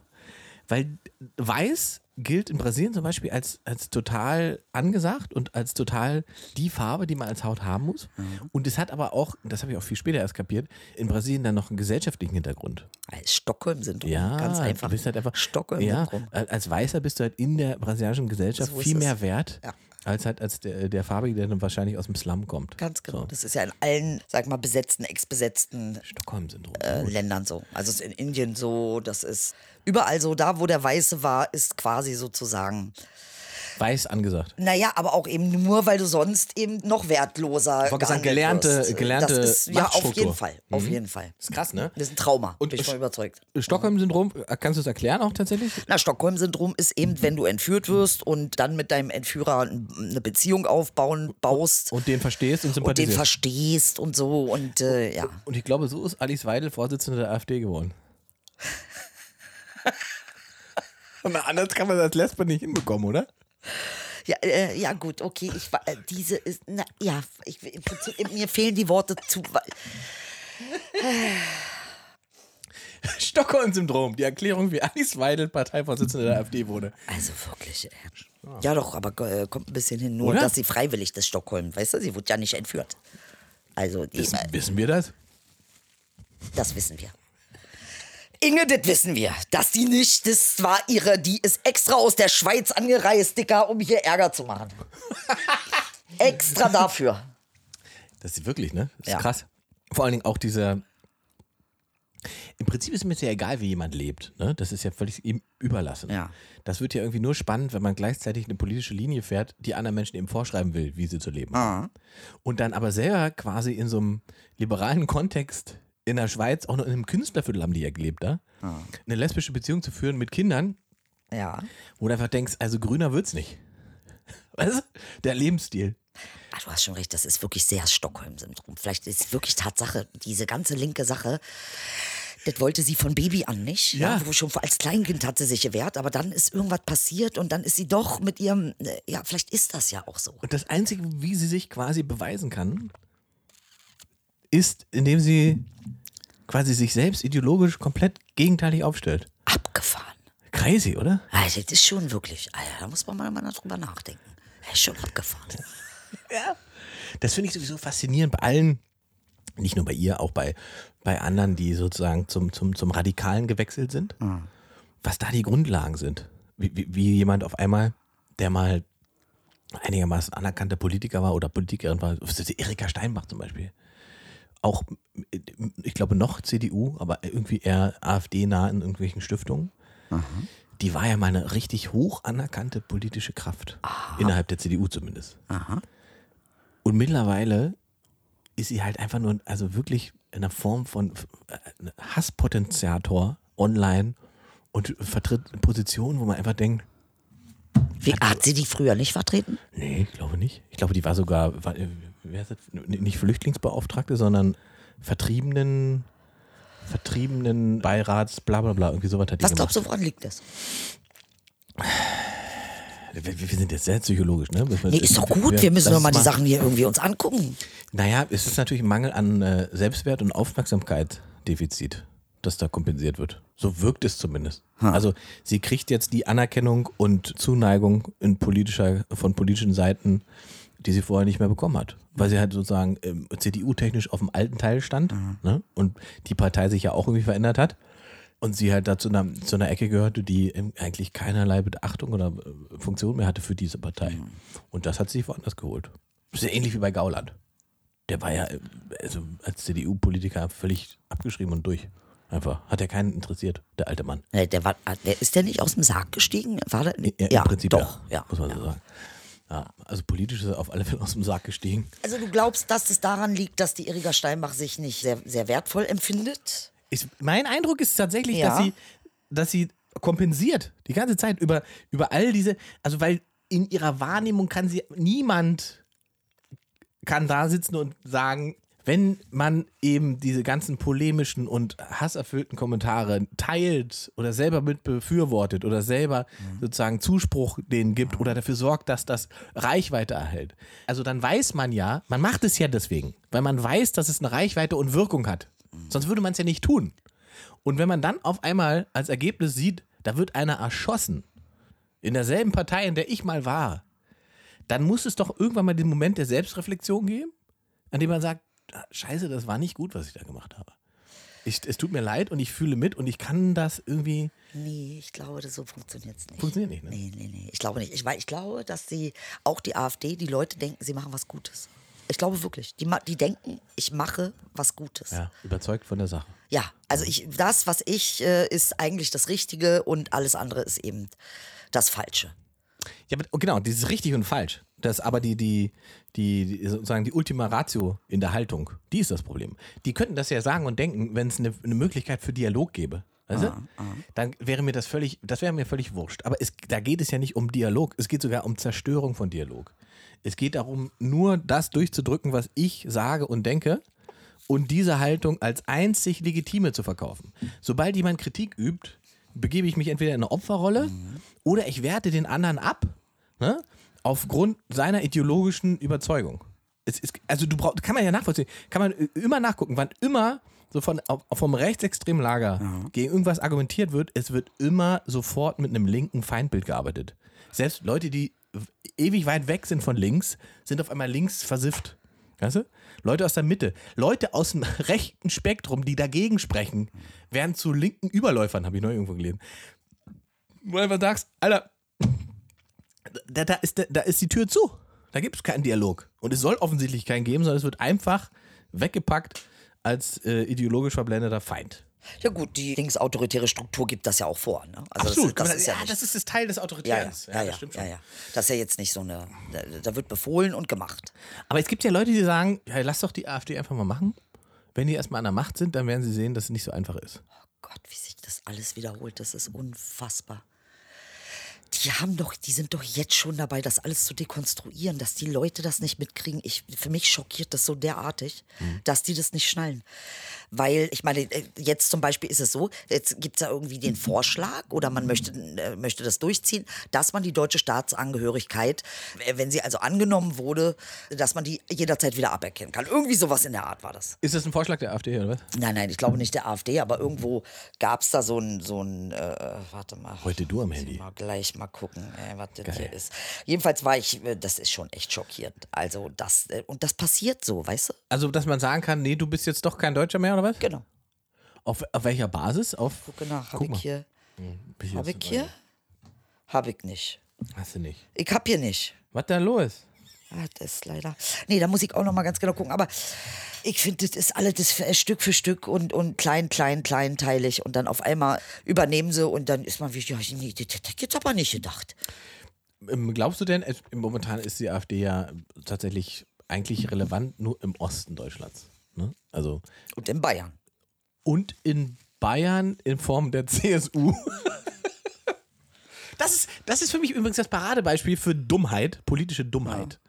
Weil weiß gilt in Brasilien zum Beispiel als, als total angesagt und als total die Farbe, die man als Haut haben muss. Und es hat aber auch, das habe ich auch viel später erst kapiert, in Brasilien dann noch einen gesellschaftlichen Hintergrund. Als Stockholm-Syndrom. Ja, ganz einfach. Du bist halt einfach, ja, Stockholm-Syndrom. als Weißer bist du halt in der brasilianischen Gesellschaft So viel es. mehr wert, Ja. Als halt als der, der Farbige, der dann wahrscheinlich aus dem Slum kommt. Ganz genau. So. Das ist ja in allen, sag mal, besetzten, ex-besetzten äh, Ländern so. Also es ist in Indien so, das ist überall so. Da, wo der Weiße war, ist quasi sozusagen Weiß angesagt. Naja, aber auch eben nur, weil du sonst eben noch wertloser sagen, gehandelt gelernte- wirst. gelernte das ist, Ja, auf jeden Fall. Auf jeden Fall. Das ist krass, ne? Das ist ein Trauma, Und bin ich von überzeugt. Stockholm-Syndrom, äh, kannst du es erklären auch tatsächlich? Na, Stockholm-Syndrom ist eben, wenn du entführt wirst und dann mit deinem Entführer eine Beziehung aufbauen, baust Und den verstehst und und den sympathisierst. verstehst und so und äh, ja. und ich glaube, so ist Alice Weidel Vorsitzende der AfD geworden. Na, anders kann man das als Lesbe nicht hinbekommen, oder? Ja, äh, ja gut, okay, ich äh, diese ist, na, ja, ich, im Prinzip, mir fehlen die Worte zu, Stockholm-Syndrom, die Erklärung, wie Alice Weidel Parteivorsitzende der AfD wurde. also wirklich, äh, ja doch, aber äh, kommt ein bisschen hin, nur Oder? dass sie freiwillig das Stockholm, weißt du, sie wurde ja nicht entführt. Also, die, Wissen, äh, wissen wir das? das wissen wir. Inge, das wissen wir, dass die nicht, das war ihre, die ist extra aus der Schweiz angereist, Dicker, um hier Ärger zu machen. extra dafür. Das ist wirklich, ne? Das ist Ja. krass. Vor allen Dingen auch dieser. Im Prinzip ist mir sehr egal, wie jemand lebt. Ne? Das ist ja völlig ihm überlassen. Ja. Das wird ja irgendwie nur spannend, wenn man gleichzeitig eine politische Linie fährt, die anderen Menschen eben vorschreiben will, wie sie zu leben haben. Und dann aber selber quasi in so einem liberalen Kontext in der Schweiz, auch noch in einem Künstlerviertel haben die ja gelebt, da, eine lesbische Beziehung zu führen mit Kindern, Ja. wo du einfach denkst, also grüner wird's nicht. Weißt du? Der Lebensstil. Ah, du hast schon recht, das ist wirklich sehr Stockholm-Syndrom. Vielleicht ist es wirklich Tatsache, diese ganze linke Sache, das wollte sie von Baby an nicht. Ja. Ja. wo schon als Kleinkind hat sie sich gewehrt, aber dann ist irgendwas passiert und dann ist sie doch mit ihrem, äh, ja, vielleicht ist das ja auch so. Und das Einzige, wie sie sich quasi beweisen kann, ist, indem sie quasi sich selbst ideologisch komplett gegenteilig aufstellt. Abgefahren. Crazy, oder? Also, das ist schon wirklich, Alter, da muss man mal, mal drüber nachdenken. Das ist schon abgefahren. Das finde ich sowieso faszinierend bei allen, nicht nur bei ihr, auch bei, bei anderen, die sozusagen zum, zum, zum Radikalen gewechselt sind, was da die Grundlagen sind. Wie, wie, wie jemand auf einmal, der mal einigermaßen anerkannter Politiker war oder Politikerin war, Erika Steinbach zum Beispiel. Auch, ich glaube, noch CDU, aber irgendwie eher AfD-nah in irgendwelchen Stiftungen. Die war ja mal eine richtig hoch anerkannte politische Kraft. Innerhalb der CDU zumindest. Und mittlerweile ist sie halt einfach nur, also wirklich in einer Form von äh, Hasspotenziator online und vertritt eine Position, wo man einfach denkt, Wie, hat sie die früher nicht vertreten? nee, ich glaube nicht. Ich glaube, die war sogar, war, äh, wer ist das? Nicht Flüchtlingsbeauftragte, sondern Vertriebenen, Vertriebenen Beirats, bla bla bla, irgendwie sowas hat die Was glaubst du, woran liegt das? Wir, wir sind jetzt sehr psychologisch, ne? Nee, ist doch gut, wir müssen doch mal die Sachen hier irgendwie uns angucken. Naja, es ist natürlich ein Mangel an äh, Selbstwert und Aufmerksamkeit-Defizit, das da kompensiert wird. So wirkt es zumindest. Also sie kriegt jetzt die Anerkennung und Zuneigung politischer, von politischen Seiten, die sie vorher nicht mehr bekommen hat. Weil sie halt sozusagen ähm, CDU-technisch auf dem alten Teil stand ne? und die Partei sich ja auch irgendwie verändert hat. Und sie halt da zu einer, zu einer Ecke gehörte, die eigentlich keinerlei Beachtung oder äh, Funktion mehr hatte für diese Partei. Und das hat sie sich woanders geholt. Ist ja ähnlich wie bei Gauland. Der war ja äh, also als CDU-Politiker völlig abgeschrieben und durch. Einfach. Hat ja keinen interessiert, der alte Mann. Der war, der, ist der nicht aus dem Sarg gestiegen? War der, Ja, Im Prinzip doch. ja, Ja, muss man so sagen. Ja, also politisch ist er auf alle Fälle aus dem Sarg gestiegen. Also du glaubst, dass es daran liegt, dass die Erika Steinbach sich nicht sehr, sehr wertvoll empfindet? Ich, mein Eindruck ist tatsächlich, Ja. dass, sie, dass sie kompensiert die ganze Zeit über, über all diese, also weil in ihrer Wahrnehmung kann sie niemand kann da sitzen und sagen, wenn man eben diese ganzen polemischen und hasserfüllten Kommentare teilt oder selber mit befürwortet oder selber sozusagen Zuspruch denen gibt oder dafür sorgt, dass das Reichweite erhält. Also dann weiß man ja, man macht es ja deswegen, weil man weiß, dass es eine Reichweite und Wirkung hat. Sonst würde man es ja nicht tun. Und wenn man dann auf einmal als Ergebnis sieht, da wird einer erschossen, in derselben Partei, in der ich mal war, dann muss es doch irgendwann mal den Moment der Selbstreflexion geben, an dem man sagt, scheiße, das war nicht gut, was ich da gemacht habe. Ich, es tut mir leid und ich fühle mit und ich kann das irgendwie. Nee, ich glaube, das so funktioniert es nicht. Funktioniert nicht, ne? Nee, nee, nee. Ich glaube nicht. Ich, weil ich glaube, dass sie, auch die AfD, die Leute denken, sie machen was Gutes. Ich glaube wirklich. Die, die denken, ich mache was Gutes. Ja, überzeugt von der Sache. Ja, also ich, das, was ich, äh, ist eigentlich das Richtige und alles andere ist eben das Falsche. Ja, aber- genau, dieses richtig und falsch. Das aber die, die, die, die, sozusagen die Ultima Ratio in der Haltung, die ist das Problem. Die könnten das ja sagen und denken, wenn es eine, eine Möglichkeit für Dialog gäbe. Weißt du? Dann wäre mir das völlig, das wäre mir völlig wurscht. Aber es, da geht es ja nicht um Dialog, es geht sogar um Zerstörung von Dialog. Es geht darum, nur das durchzudrücken, was ich sage und denke und diese Haltung als einzig legitime zu verkaufen. Sobald jemand Kritik übt, begebe ich mich entweder in eine Opferrolle oder ich werte den anderen ab, ne? Aufgrund seiner ideologischen Überzeugung. Ist, also du brauchst, kann man ja nachvollziehen, kann man immer nachgucken, wann immer so von, vom rechtsextremen Lager gegen irgendwas argumentiert wird, es wird immer sofort mit einem linken Feindbild gearbeitet. Selbst Leute, die ewig weit weg sind von links, sind auf einmal links versifft. Weißt du? Leute aus der Mitte, Leute aus dem rechten Spektrum, die dagegen sprechen, werden zu linken Überläufern, habe ich neu irgendwo gelesen. Wo du einfach sagst, Alter, da, da, ist, da ist die Tür zu. Da gibt es keinen Dialog. Und es soll offensichtlich keinen geben, sondern es wird einfach weggepackt als äh, ideologisch verblendeter Feind. Ja gut, die linksautoritäre Struktur gibt das ja auch vor. Ne? Also Absolut. Das, das ist ja, ja, das ist das Teil des ja, ja, Autoritärs. ja, ja, das stimmt ja, schon. ja. Das ist ja jetzt nicht so eine, da, da wird befohlen und gemacht. Aber es gibt ja Leute, die sagen, ja, lass doch die AfD einfach mal machen. Wenn die erstmal an der Macht sind, dann werden sie sehen, dass es nicht so einfach ist. Gott, wie sich das alles wiederholt, das ist unfassbar. Die haben doch, die sind doch jetzt schon dabei, das alles zu dekonstruieren, dass die Leute das nicht mitkriegen. Ich, für mich schockiert das so derartig, dass die das nicht schnallen. Weil, ich meine, äh, jetzt zum Beispiel ist es so, jetzt gibt es ja irgendwie den Vorschlag oder man möchte, äh, möchte das durchziehen, dass man die deutsche Staatsangehörigkeit, äh, wenn sie also angenommen wurde, dass man die jederzeit wieder aberkennen kann. Irgendwie sowas in der Art war das. Ist das ein Vorschlag der AfD oder was? Nein, nein, ich glaube nicht der AfD, aber irgendwo gab es da so ein, so ein äh, warte mal. Heute du am Handy. Mal gleich mal gucken, äh, was das Geil. hier ist. Jedenfalls war ich, äh, das ist schon echt schockierend. Also das, äh, und das passiert so, weißt du? Also, dass man sagen kann, nee, du bist jetzt doch kein Deutscher mehr oder was? Genau. Auf, auf welcher Basis? Auf Gucke nach, habe mal. ich hier, Bin habe ich hier? Habe ich nicht. Hast du nicht. Ich hab hier nicht. Was da los? Ah, das ist leider. Nee, da muss ich auch noch mal ganz genau gucken. Aber ich finde, das ist alles das für- Stück für Stück und, und klein, klein, kleinteilig. Und dann auf einmal übernehmen sie und dann ist man wie, ja, nee, das hätte ich jetzt aber nicht gedacht. Ähm, Glaubst du denn, momentan ist die AfD ja tatsächlich eigentlich relevant nur im Osten Deutschlands? Ne? Also, Und in Bayern. und in Bayern in Form der CSU. Das ist, das ist für mich übrigens das Paradebeispiel für Dummheit, politische Dummheit.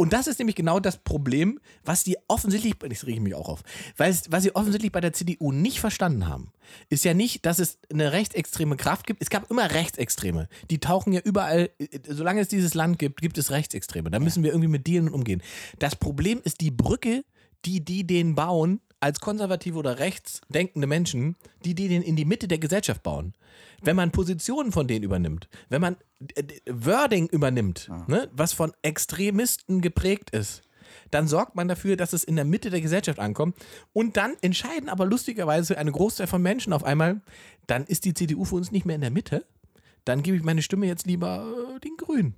Und das ist nämlich genau das Problem, was die offensichtlich, ich rege mich auch auf, weil was sie offensichtlich bei der CDU nicht verstanden haben, ist ja nicht, dass es eine rechtsextreme Kraft gibt. Es gab immer Rechtsextreme. Die tauchen ja überall, äh, solange es dieses Land gibt, gibt es Rechtsextreme. Da müssen wir irgendwie mit und umgehen. Das Problem ist die Brücke, die die den bauen, als konservative oder rechtsdenkende Menschen, die die den in die Mitte der Gesellschaft bauen. Wenn man Positionen von denen übernimmt, wenn man äh, Wording übernimmt, ne, was von Extremisten geprägt ist, dann sorgt man dafür, dass es in der Mitte der Gesellschaft ankommt. Und dann entscheiden aber lustigerweise eine Großteil von Menschen auf einmal, dann ist die CDU für uns nicht mehr in der Mitte. Dann gebe ich meine Stimme jetzt lieber äh, den Grünen.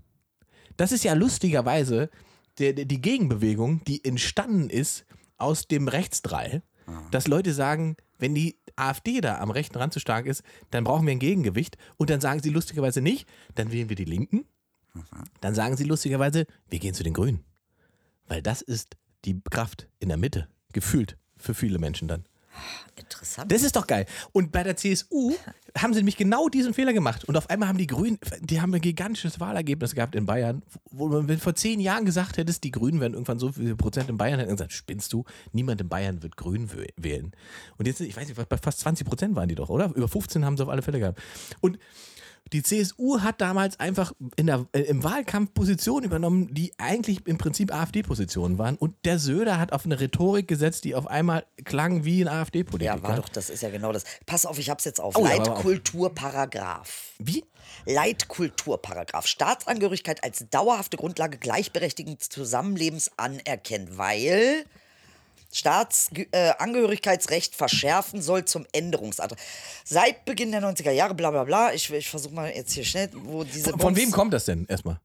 Das ist ja lustigerweise der, der, die Gegenbewegung, die entstanden ist aus dem Rechtsdrall, dass Leute sagen, wenn die AfD da am rechten Rand zu stark ist, dann brauchen wir ein Gegengewicht. Und dann sagen sie lustigerweise nicht, dann wählen wir die Linken. Dann sagen sie lustigerweise, wir gehen zu den Grünen. Weil das ist die Kraft in der Mitte, gefühlt für viele Menschen dann. Interessant. Das ist doch geil. Und bei der CSU haben sie nämlich genau diesen Fehler gemacht. Und auf einmal haben die Grünen, die haben ein gigantisches Wahlergebnis gehabt in Bayern, wo man wenn vor zehn Jahren gesagt hättest, die Grünen werden irgendwann so viele Prozent in Bayern, hätten gesagt, spinnst du, niemand in Bayern wird Grün wählen. Und jetzt, ich weiß nicht, bei fast 20 Prozent waren die doch, oder? Über 15 haben sie auf alle Fälle gehabt. Und die CSU hat damals einfach in der, äh, im Wahlkampf Positionen übernommen, die eigentlich im Prinzip AfD-Positionen waren. Und der Söder hat auf eine Rhetorik gesetzt, die auf einmal klang wie ein AfD-Politiker. ja, war doch, das ist ja genau das. Pass auf, ich hab's jetzt auf. Oh. Leitkulturparagraph. Wie? Leitkulturparagraph. Staatsangehörigkeit als dauerhafte Grundlage gleichberechtigten Zusammenlebens anerkennen, weil Staatsangehörigkeitsrecht verschärfen soll zum Änderungsantrag. Seit Beginn der 90er Jahre, bla bla bla, ich, ich versuche mal jetzt hier schnell, wo diese Von, von wem kommt das denn erstmal?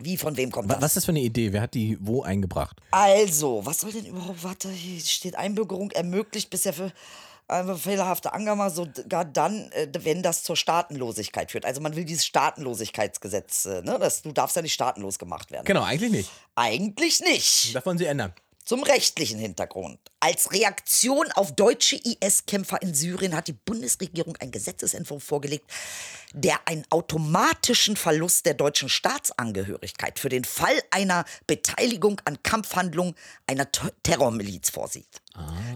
Wie, von wem kommt das? Was ist das für eine Idee? Wer hat die wo eingebracht? Also, was soll denn überhaupt, warte, hier steht Einbürgerung ermöglicht bisher für eine fehlerhafte Angabe sogar dann, äh, wenn das zur Staatenlosigkeit führt. Also man will dieses Staatenlosigkeitsgesetz, äh, ne? Das, du darfst ja nicht staatenlos gemacht werden. Genau, eigentlich nicht. Eigentlich nicht. Das wollen sie ändern. Zum rechtlichen Hintergrund. Als Reaktion auf deutsche IS-Kämpfer in Syrien hat die Bundesregierung einen Gesetzesentwurf vorgelegt, der einen automatischen Verlust der deutschen Staatsangehörigkeit für den Fall einer Beteiligung an Kampfhandlungen einer Ter Terrormiliz vorsieht.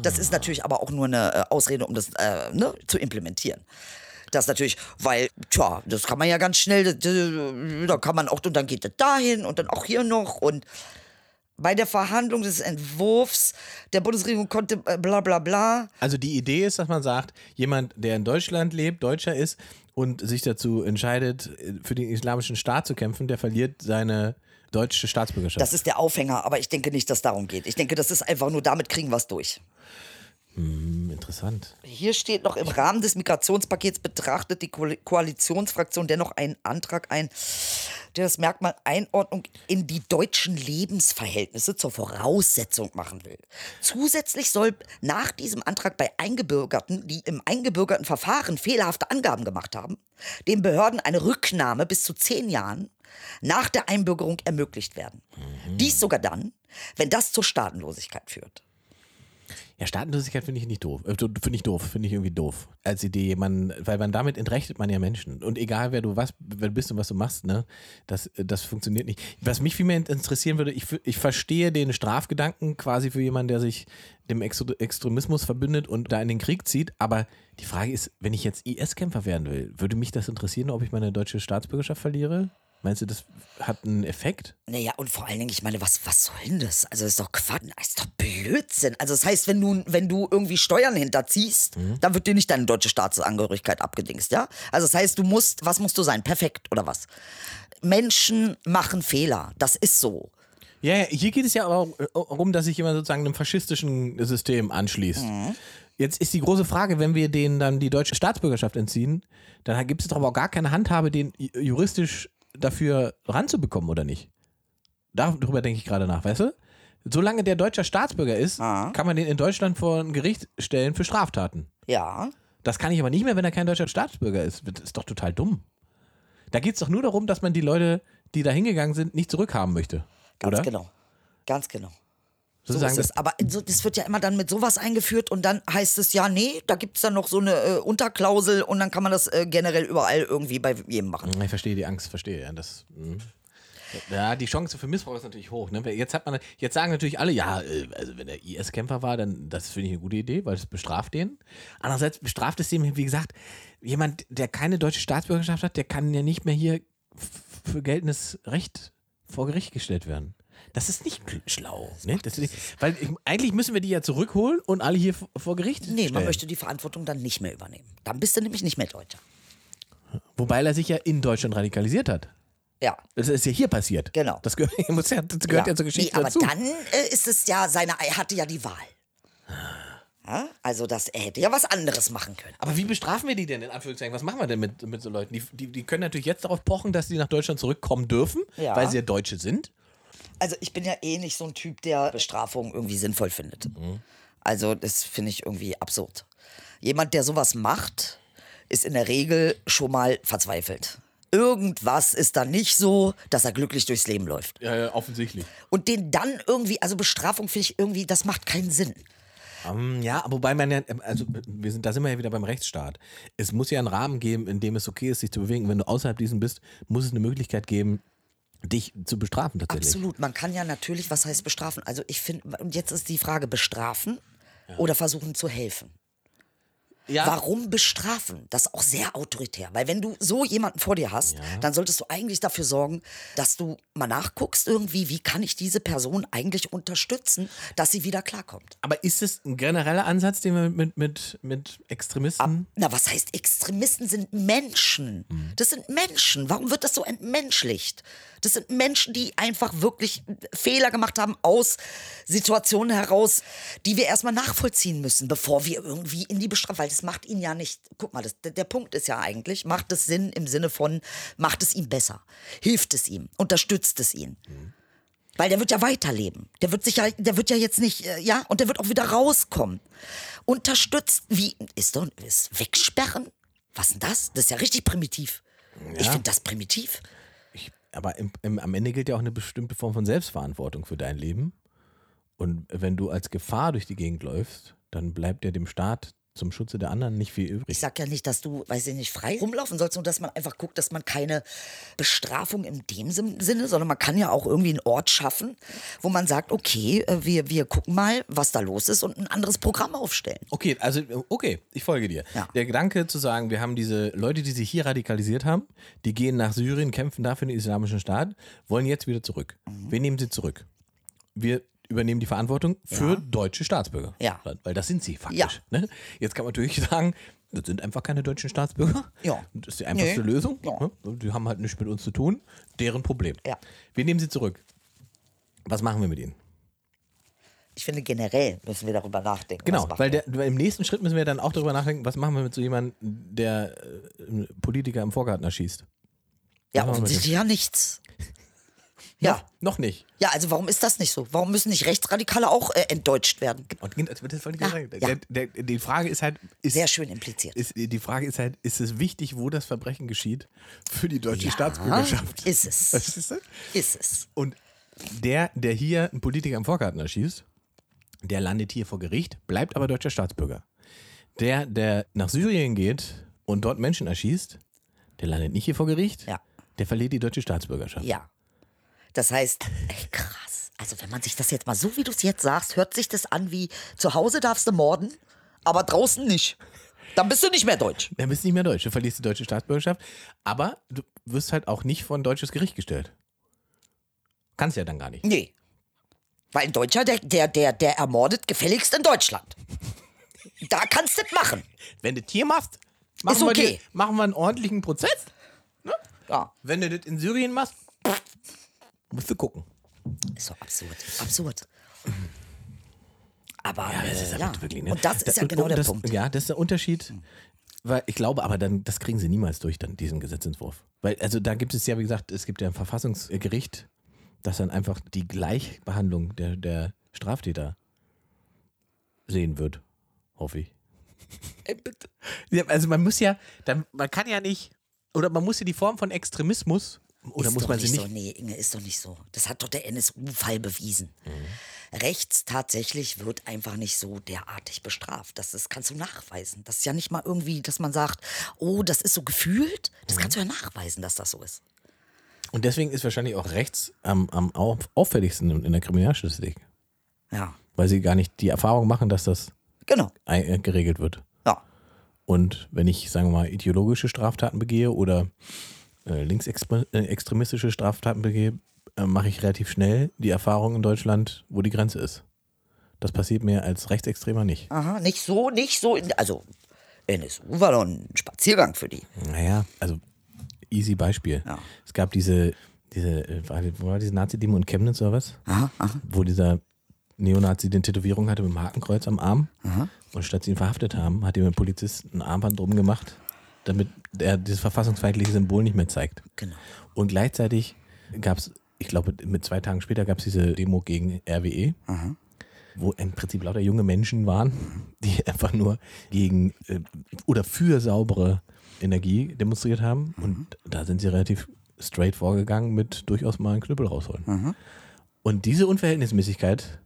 Das ist natürlich aber auch nur eine äh, Ausrede, um das äh, ne, zu implementieren. Das natürlich, weil, tja, das kann man ja ganz schnell, da- da kann man auch, und dann geht das dahin und dann auch hier noch und bei der Verhandlung des Entwurfs der Bundesregierung konnte äh, bla bla bla. Also die Idee ist, dass man sagt, jemand, der in Deutschland lebt, Deutscher ist und sich dazu entscheidet, für den islamischen Staat zu kämpfen, der verliert seine deutsche Staatsbürgerschaft. Das ist der Aufhänger, aber ich denke nicht, dass darum geht. Ich denke, das ist einfach nur, damit kriegen wir es durch. Hm, Interessant. Hier steht noch, im Rahmen des Migrationspakets betrachtet die Ko Koalitionsfraktion dennoch einen Antrag ein, der das Merkmal Einordnung in die deutschen Lebensverhältnisse zur Voraussetzung machen will. Zusätzlich soll nach diesem Antrag bei Eingebürgerten, die im eingebürgerten Verfahren fehlerhafte Angaben gemacht haben, den Behörden eine Rücknahme bis zu zehn Jahren nach der Einbürgerung ermöglicht werden. Dies sogar dann, wenn das zur Staatenlosigkeit führt. Ja, Staatenlosigkeit finde ich nicht doof. Äh, Finde ich doof, finde ich irgendwie doof. Als Idee, man, weil man damit entrechtet man ja Menschen. Und egal wer du was, wer bist und was du machst, ne, das, das funktioniert nicht. Was mich viel mehr interessieren würde, ich, ich verstehe den Strafgedanken quasi für jemanden, der sich dem Extre- Extremismus verbündet und da in den Krieg zieht. Aber die Frage ist, wenn ich jetzt IS-Kämpfer werden will, würde mich das interessieren, ob ich meine deutsche Staatsbürgerschaft verliere? Meinst du, das hat einen Effekt? Naja, und vor allen Dingen, ich meine, was, was soll denn das? Also, das ist doch Quatsch, das ist doch Blödsinn. Also, das heißt, wenn du, wenn du irgendwie Steuern hinterziehst, dann wird dir nicht deine deutsche Staatsangehörigkeit abgedingst, ja? Also, das heißt, du musst, was musst du sein? Perfekt oder was? Menschen machen Fehler, das ist so. Ja, ja, hier geht es ja auch darum, dass sich jemand sozusagen einem faschistischen System anschließt. Jetzt ist die große Frage, wenn wir denen dann die deutsche Staatsbürgerschaft entziehen, dann gibt es doch aber auch gar keine Handhabe, den juristisch dafür ranzubekommen, oder nicht? Darüber denke ich gerade nach, weißt du? Solange der deutscher Staatsbürger ist, kann man den in Deutschland vor ein Gericht stellen für Straftaten. Ja. Das kann ich aber nicht mehr, wenn er kein deutscher Staatsbürger ist. Das ist doch total dumm. Da geht es doch nur darum, dass man die Leute, die da hingegangen sind, nicht zurückhaben möchte. Ganz oder? genau. Ganz genau. So Sozusagen, ist das, es. Aber so- das wird ja immer dann mit sowas eingeführt und dann heißt es ja, nee, da gibt es dann noch so eine äh, Unterklausel und dann kann man das äh, generell überall irgendwie bei jedem machen. Ich verstehe die Angst, verstehe. Ja, das, mh. ja, die Chance für Missbrauch ist natürlich hoch. Ne? Jetzt, hat man, jetzt sagen natürlich alle, ja, äh, also wenn er IS-Kämpfer war, dann das finde ich eine gute Idee, weil es bestraft den. Andererseits bestraft es dem, wie gesagt, jemand, der keine deutsche Staatsbürgerschaft hat, der kann ja nicht mehr hier für geltendes Recht vor Gericht gestellt werden. Das ist nicht schlau. Ne? Das ist, weil ich, eigentlich müssen wir die ja zurückholen und alle hier vor Gericht Nee, stellen. man möchte die Verantwortung dann nicht mehr übernehmen. Dann bist du nämlich nicht mehr Deutscher. Wobei er sich ja in Deutschland radikalisiert hat. Ja. Das ist ja hier passiert. Genau. Das gehört, ja, das gehört ja, zur Geschichte nee, aber dazu. dann äh, ist es ja, seine, er hatte ja die Wahl. Ja? Also das, er hätte ja was anderes machen können. Aber wie bestrafen wir die denn in Anführungszeichen? Was machen wir denn mit, mit so Leuten? Die, die, die können natürlich jetzt darauf pochen, dass sie nach Deutschland zurückkommen dürfen, Ja. weil sie ja Deutsche sind. Also ich bin ja eh nicht so ein Typ, der Bestrafung irgendwie sinnvoll findet. Also das finde ich irgendwie absurd. Jemand, der sowas macht, ist in der Regel schon mal verzweifelt. Irgendwas ist da nicht so, dass er glücklich durchs Leben läuft. Ja, ja, offensichtlich. Und den dann irgendwie, also Bestrafung finde ich irgendwie, das macht keinen Sinn. Ähm, ja, wobei man ja, also wir sind, da sind wir ja wieder beim Rechtsstaat. Es muss ja einen Rahmen geben, in dem es okay ist, sich zu bewegen. Wenn du außerhalb diesen bist, muss es eine Möglichkeit geben, dich zu bestrafen tatsächlich. Absolut. Man kann ja natürlich, was heißt bestrafen? Also ich finde, und jetzt ist die Frage, bestrafen oder versuchen zu helfen. Ja. Warum bestrafen? Das ist auch sehr autoritär. Weil wenn du so jemanden vor dir hast, dann solltest du eigentlich dafür sorgen, dass du mal nachguckst irgendwie, wie kann ich diese Person eigentlich unterstützen, dass sie wieder klarkommt. Aber ist es ein genereller Ansatz, den wir mit, mit, mit Extremisten. Na, was heißt Extremisten sind Menschen? Das sind Menschen. Warum wird das so entmenschlicht? Das sind Menschen, die einfach wirklich Fehler gemacht haben aus Situationen heraus, die wir erstmal nachvollziehen müssen, bevor wir irgendwie in die Bestrafung. Das macht ihn ja nicht, guck mal, das, der, der Punkt ist ja eigentlich, macht es Sinn im Sinne von, macht es ihm besser, hilft es ihm, unterstützt es ihn. Weil der wird ja weiterleben. Der wird sich ja, der wird ja jetzt nicht, äh, ja, und der wird auch wieder rauskommen. Unterstützt, wie, ist doch, ist wegsperren? Was denn das? Das ist ja richtig primitiv. Ich finde das primitiv. Ich, aber im, im, am Ende gilt ja auch eine bestimmte Form von Selbstverantwortung für dein Leben. Und wenn du als Gefahr durch die Gegend läufst, dann bleibt ja dem Staat zum Schutze der anderen nicht viel übrig. Ich sag ja nicht, dass du, weiß ich nicht, frei rumlaufen sollst, nur dass man einfach guckt, dass man keine Bestrafung in dem Sin- Sinne, sondern man kann ja auch irgendwie einen Ort schaffen, wo man sagt, okay, äh, wir, wir gucken mal, was da los ist und ein anderes Programm aufstellen. Okay, also okay, ich folge dir. Ja. Der Gedanke zu sagen, wir haben diese Leute, die sich hier radikalisiert haben, die gehen nach Syrien, kämpfen dafür den islamischen Staat, wollen jetzt wieder zurück. Mhm. Wir nehmen sie zurück. Wir übernehmen die Verantwortung für deutsche Staatsbürger. Ja. Weil das sind sie faktisch. Ja. Ne? Jetzt kann man natürlich sagen, das sind einfach keine deutschen Staatsbürger. Ja. Das ist die einfachste Nee. Lösung. Ja. Ne? Die haben halt nichts mit uns zu tun. Deren Problem. Ja. Wir nehmen sie zurück. Was machen wir mit ihnen? Ich finde, generell müssen wir darüber nachdenken. Genau, weil der, weil im nächsten Schritt müssen wir dann auch darüber nachdenken, was machen wir mit so jemandem, der äh, Politiker im Vorgarten erschießt. ja, offensichtlich ja nichts. Ja. Noch, noch nicht. Ja, also warum ist das nicht so? Warum müssen nicht Rechtsradikale auch äh, entdeutscht werden? Und das wollte ich Ja, sagen. ja. Der, der, die Frage ist halt, ist, Sehr schön impliziert. ist, die Frage ist halt, ist es wichtig, wo das Verbrechen geschieht für die deutsche Ja, Staatsbürgerschaft? ist es. Verstehst du? Ist es. Und der, der hier einen Politiker im Vorgarten erschießt, der landet hier vor Gericht, bleibt aber deutscher Staatsbürger. Der, der nach Syrien geht und dort Menschen erschießt, der landet nicht hier vor Gericht, Ja. der verliert die deutsche Staatsbürgerschaft. Ja. Das heißt, ey, krass. Also wenn man sich das jetzt mal so, wie du es jetzt sagst, hört sich das an wie zu Hause darfst du morden, aber draußen nicht. Dann bist du nicht mehr deutsch. Dann bist du nicht mehr deutsch, du verlierst die deutsche Staatsbürgerschaft, aber du wirst halt auch nicht vor ein deutsches Gericht gestellt. Kannst ja dann gar nicht. Nee. Weil ein Deutscher, der, der, der, der ermordet gefälligst in Deutschland. Da kannst du das machen. Wenn du Tier machst, machen, Ist wir, okay. dir, machen wir einen ordentlichen Prozess. Ja. Wenn du das in Syrien machst, musst du gucken. Ist doch absurd. Absurd. Aber Ja, das ist äh, ja, ja. wirklich, ne? Und das ist ja und- genau der das, Punkt. Ja, das ist der Unterschied. Weil ich glaube, aber dann, das kriegen sie niemals durch, dann diesen Gesetzentwurf. Weil, also da gibt es ja, wie gesagt, es gibt ja ein Verfassungsgericht, das dann einfach die Gleichbehandlung der, der Straftäter sehen wird. Hoffe ich. Ja, also man muss ja, man kann ja nicht, oder man muss ja die Form von Extremismus, oder ist muss man nicht sie so. nicht, Nee, Inge, ist doch nicht so. Das hat doch der NSU-Fall bewiesen. Mhm. Rechts tatsächlich wird einfach nicht so derartig bestraft. Das, das kannst du nachweisen. Das ist ja nicht mal irgendwie, dass man sagt, oh, das ist so gefühlt. Das Mhm. kannst du ja nachweisen, dass das so ist. Und deswegen ist wahrscheinlich auch rechts am, am au- auffälligsten in der Kriminalstatistik. Ja, Weil sie gar nicht die Erfahrung machen, dass das genau. äh, geregelt wird. Ja. Und wenn ich, sagen wir mal, ideologische Straftaten begehe oder äh, linksextremistische Straftaten begehe, äh, mache ich relativ schnell die Erfahrung in Deutschland, wo die Grenze ist. Das passiert mir als Rechtsextremer nicht. Aha, nicht so, nicht so. In, also, NSU war doch ein Spaziergang für die. Naja, also easy Beispiel. Ja. Es gab diese, diese, äh, wo war diese Nazi-Demo in Chemnitz oder was? Aha, aha. Wo dieser Neonazi den Tätowierung hatte mit dem Hakenkreuz am Arm. Und statt sie ihn verhaftet haben, hat ihm ein Polizist ein Armband drum gemacht, damit er dieses verfassungsfeindliche Symbol nicht mehr zeigt. Genau. Und gleichzeitig gab es, ich glaube, mit zwei Tagen später gab es diese Demo gegen RWE, wo im Prinzip lauter junge Menschen waren, die einfach nur gegen äh, oder für saubere Energie demonstriert haben. Und da sind sie relativ straight vorgegangen mit durchaus mal einen Knüppel rausholen. Und diese Unverhältnismäßigkeit,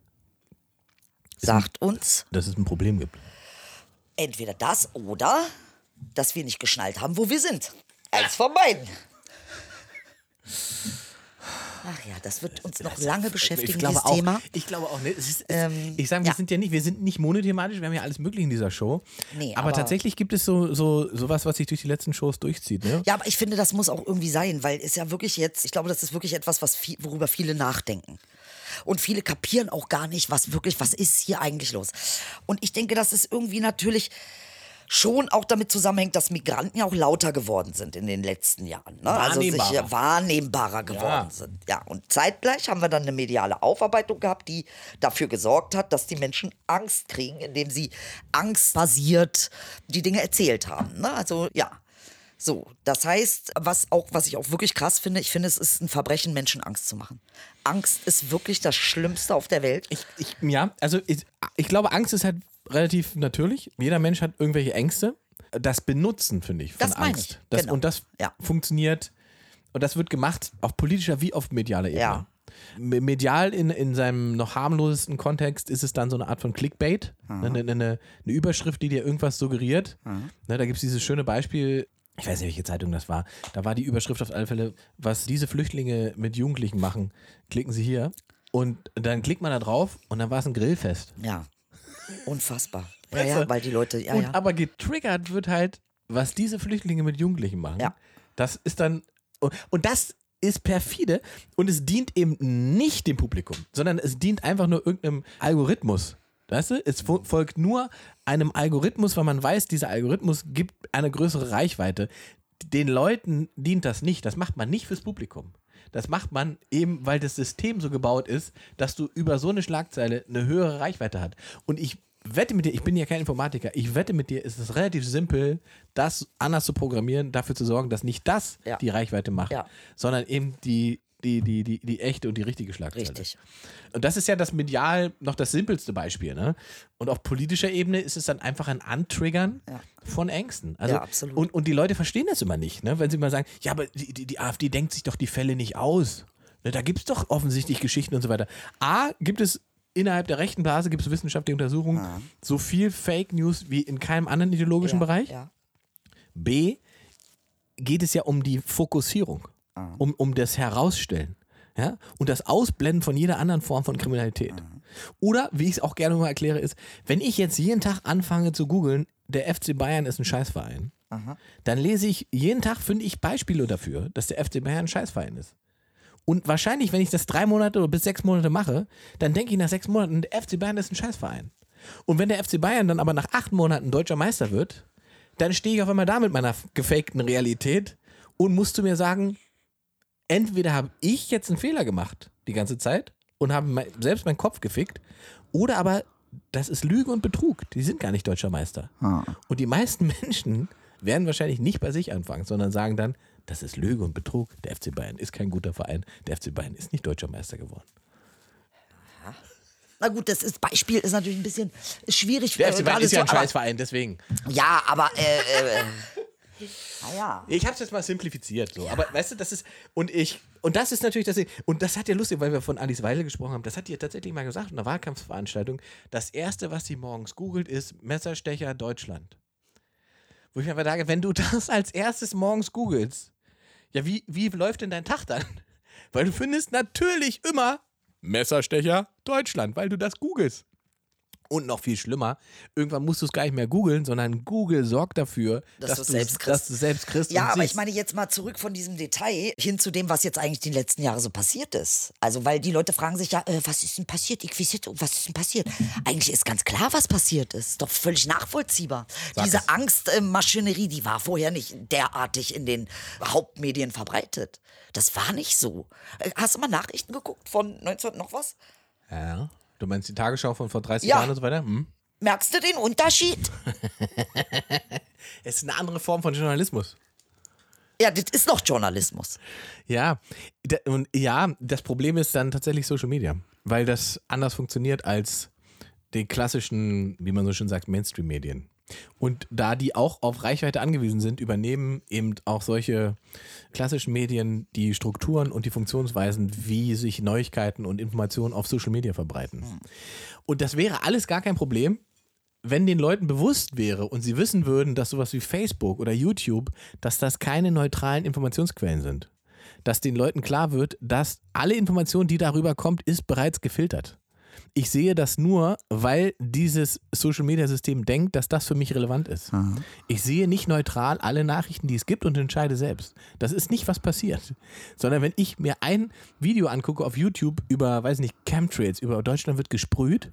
Sagt uns dass es ein Problem gibt. entweder das oder, dass wir nicht geschnallt haben, wo wir sind. Eins von beiden. Ach ja, das wird uns noch lange beschäftigen, ich glaube dieses auch, Thema. Ich glaube auch? Es ist, Ähm, ich sage, wir ja. sind ja nicht, wir sind nicht monothematisch, wir haben ja alles mögliche in dieser Show. Nee, aber, aber- tatsächlich gibt es so, so sowas, was sich durch die letzten Shows durchzieht, ne? Ja, aber ich finde, das muss auch irgendwie sein, weil es ja wirklich jetzt, ich glaube, das ist wirklich etwas, was viel, worüber viele nachdenken. Und viele kapieren auch gar nicht, was wirklich, was ist hier eigentlich los. Und ich denke, das ist irgendwie natürlich schon auch damit zusammenhängt, dass Migranten ja auch lauter geworden sind in den letzten Jahren. Ne? Also sich Wahrnehmbarer. äh, wahrnehmbarer geworden Ja. sind. Ja, und zeitgleich haben wir dann eine mediale Aufarbeitung gehabt, die dafür gesorgt hat, dass die Menschen Angst kriegen, indem sie angstbasiert die Dinge erzählt haben. Ne? Also ja. So, das heißt, was auch, was ich auch wirklich krass finde, ich finde, es ist ein Verbrechen, Menschen Angst zu machen. Angst ist wirklich das Schlimmste auf der Welt. Ich, ich, ja, also ich, ich glaube, Angst ist halt relativ natürlich. Jeder Mensch hat irgendwelche Ängste. Das Benutzen, finde ich, von Das Angst. ich, Das, genau. Und das Ja. funktioniert und das wird gemacht auf politischer wie auf medialer Ebene. Ja. Me- Medial in, in seinem noch harmlosesten Kontext ist es dann so eine Art von Clickbait, Mhm. eine, eine, eine Überschrift, die dir irgendwas suggeriert. Ne, da gibt es dieses schöne Beispiel, ich weiß nicht, welche Zeitung das war, da war die Überschrift auf alle Fälle, was diese Flüchtlinge mit Jugendlichen machen, klicken sie hier. Und dann klickt man da drauf und dann war es ein Grillfest. Ja. Unfassbar. Ja, ja, weil die Leute, ja, und ja. aber getriggert wird halt, was diese Flüchtlinge mit Jugendlichen machen. Ja. Das ist dann und, und das ist perfide und es dient eben nicht dem Publikum, sondern es dient einfach nur irgendeinem Algorithmus. Weißt du, es fo- folgt nur einem Algorithmus, weil man weiß, dieser Algorithmus gibt eine größere Reichweite. Den Leuten dient das nicht. Das macht man nicht fürs Publikum. Das macht man eben, weil das System so gebaut ist, dass du über so eine Schlagzeile eine höhere Reichweite hat. Und ich wette mit dir, ich bin ja kein Informatiker, ich wette mit dir, ist es relativ simpel, das anders zu programmieren, dafür zu sorgen, dass nicht das Ja. die Reichweite macht, Ja. sondern eben die, die, die, die, die echte und die richtige Schlagzeile. Richtig. Und das ist ja das medial noch das simpelste Beispiel. Ne? Und auf politischer Ebene ist es dann einfach ein Antriggern Ja. von Ängsten. Also, Ja, absolut. Und, und die Leute verstehen das immer nicht, ne? wenn sie mal sagen, ja, aber die, die, die AfD denkt sich doch die Fälle nicht aus. Ne, da gibt es doch offensichtlich Geschichten und so weiter. A, gibt es innerhalb der rechten Blase, gibt es wissenschaftliche Untersuchungen, so viel Fake News wie in keinem anderen ideologischen ja, Bereich. Ja. B, geht es ja um die Fokussierung, um, um das Herausstellen. Ja? Und das Ausblenden von jeder anderen Form von Kriminalität. Oder, wie ich es auch gerne mal erkläre, ist, wenn ich jetzt jeden Tag anfange zu googeln, der FC Bayern ist ein Scheißverein, dann lese ich jeden Tag, finde ich, Beispiele dafür, dass der FC Bayern ein Scheißverein ist. Und wahrscheinlich, wenn ich das drei Monate oder bis sechs Monate mache, dann denke ich nach sechs Monaten, der FC Bayern ist ein Scheißverein. Und wenn der FC Bayern dann aber nach acht Monaten deutscher Meister wird, dann stehe ich auf einmal da mit meiner gefakten Realität und musst du mir sagen, entweder habe ich jetzt einen Fehler gemacht die ganze Zeit und habe mein, selbst meinen Kopf gefickt, oder aber das ist Lüge und Betrug. Die sind gar nicht deutscher Meister. Und die meisten Menschen werden wahrscheinlich nicht bei sich anfangen, sondern sagen dann, das ist Lüge und Betrug. Der FC Bayern ist kein guter Verein. Der FC Bayern ist nicht deutscher Meister geworden. Na gut, das ist, Beispiel ist natürlich ein bisschen schwierig. Der äh, FC Bayern gerade ist ja ein so, aber- Scheißverein, deswegen. Ja, aber äh, äh, naja. Ich habe es jetzt mal simplifiziert, so. Aber weißt du, das ist und ich und das ist natürlich das und das hat ja lustig, weil wir von Alice Weile gesprochen haben. Das hat ja tatsächlich mal gesagt in einer Wahlkampfveranstaltung. Das erste, was sie morgens googelt, ist Messerstecher Deutschland. Wo ich mir aber sage, wenn du das als erstes morgens googelst, ja, wie, wie läuft denn dein Tag dann? Weil du findest natürlich immer Messerstecher Deutschland, weil du das googelst. Und noch viel schlimmer, irgendwann musst du es gar nicht mehr googeln, sondern Google sorgt dafür, Dass dass, du selbst kriegst. dass du selbst kriegst. Ja, aber siehst. ich meine jetzt mal zurück von diesem Detail hin zu dem, was jetzt eigentlich die letzten Jahre so passiert ist. Also, weil die Leute fragen sich ja, äh, was ist denn passiert? Inquisito, was ist denn passiert? Eigentlich ist ganz klar, was passiert ist. Doch völlig nachvollziehbar. Diese es. Angstmaschinerie, die war vorher nicht derartig in den Hauptmedien verbreitet. Das war nicht so. Äh, Hast du mal Nachrichten geguckt von 19 noch was? Ja. Du meinst die Tagesschau von vor 30 Ja. Jahren und so weiter? Hm. Merkst du den Unterschied? Es ist eine andere Form von Journalismus. Ja, das ist noch Journalismus. Ja, da- und ja, das Problem ist dann tatsächlich Social Media, weil das anders funktioniert als die klassischen, wie man so schön sagt, Mainstream-Medien. Und da die auch auf Reichweite angewiesen sind, übernehmen eben auch solche klassischen Medien die Strukturen und die Funktionsweisen, wie sich Neuigkeiten und Informationen auf Social Media verbreiten. Und das wäre alles gar kein Problem, wenn den Leuten bewusst wäre und sie wissen würden, dass sowas wie Facebook oder YouTube, dass das keine neutralen Informationsquellen sind. Dass den Leuten klar wird, dass alle Information, die darüber kommt, ist bereits gefiltert. Ich sehe das nur, weil dieses Social-Media-System denkt, dass das für mich relevant ist. Ich sehe nicht neutral alle Nachrichten, die es gibt und entscheide selbst. Das ist nicht, was passiert. Sondern wenn ich mir ein Video angucke auf YouTube über, weiß nicht, Chemtrails, über Deutschland wird gesprüht,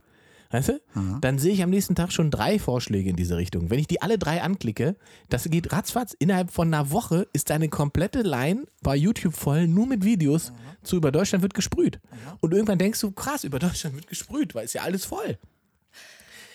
Weißt du? Dann sehe ich am nächsten Tag schon drei Vorschläge in diese Richtung. Wenn ich die alle drei anklicke, das geht ratzfatz. Innerhalb von einer Woche ist deine komplette Line bei YouTube voll, nur mit Videos zu über Deutschland wird gesprüht. Und irgendwann denkst du, krass, über Deutschland wird gesprüht, weil es ja alles voll.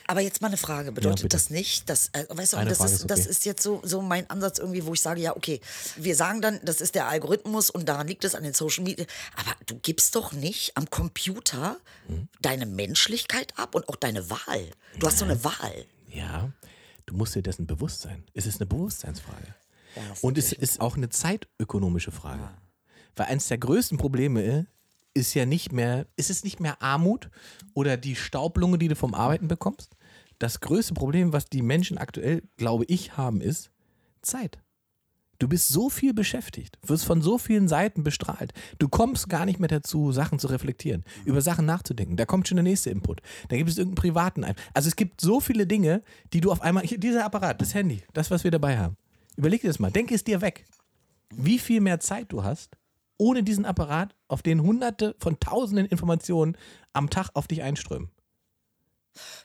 Aber jetzt mal eine Frage. Bedeutet bitte. das nicht, dass, äh, weißt du, das, ist, ist das okay. ist jetzt so, so mein Ansatz irgendwie, wo ich sage, ja, okay, wir sagen dann, das ist der Algorithmus und daran liegt es an den Social Media. Aber du gibst doch nicht am Computer Mhm. deine Menschlichkeit ab und auch deine Wahl. Du hast so eine Wahl. Ja, du musst dir dessen bewusst sein. Es ist eine Bewusstseinsfrage. Ja, das Und es ist auch eine zeitökonomische Frage. Weil eines der größten Probleme ist ja nicht mehr, ist es nicht mehr Armut oder die Staublunge, die du vom Arbeiten bekommst. Das größte Problem, was die Menschen aktuell, glaube ich, haben, ist Zeit. Du bist so viel beschäftigt, wirst von so vielen Seiten bestrahlt. Du kommst gar nicht mehr dazu, Sachen zu reflektieren, über Sachen nachzudenken. Da kommt schon der nächste Input. Da gibt es irgendeinen privaten ein. Also es gibt so viele Dinge, die du auf einmal. Dieser Apparat, das Handy, das, was wir dabei haben. Überleg dir das mal. Denk es dir weg. Wie viel mehr Zeit du hast, ohne diesen Apparat, auf den hunderte von tausenden Informationen am Tag auf dich einströmen.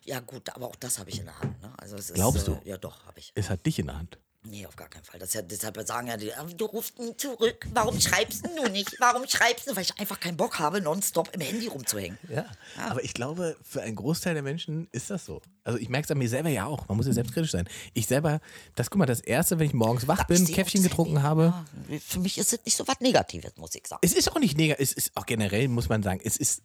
Ja, gut, aber auch das habe ich in der Hand. Ne? Also es ist, Glaubst du? Äh, ja, doch, habe ich. Es hat dich in der Hand. Nee, auf gar keinen Fall. Das ist ja, deshalb sagen ja die, "Ah, du rufst nie zurück. Warum schreibst du nicht? Warum schreibst du? Weil ich einfach keinen Bock habe, nonstop im Handy rumzuhängen. Ja. Aber ich glaube, für einen Großteil der Menschen ist das so. Also ich merke es an mir selber ja auch. Man muss ja selbstkritisch sein. Ich selber, das guck mal, das erste, wenn ich morgens wach bin, Ich seh Käffchen getrunken Handy. habe. Ja, für mich ist es nicht so was Negatives, muss ich sagen. Es ist auch nicht negativ, es ist auch generell, muss man sagen, es ist,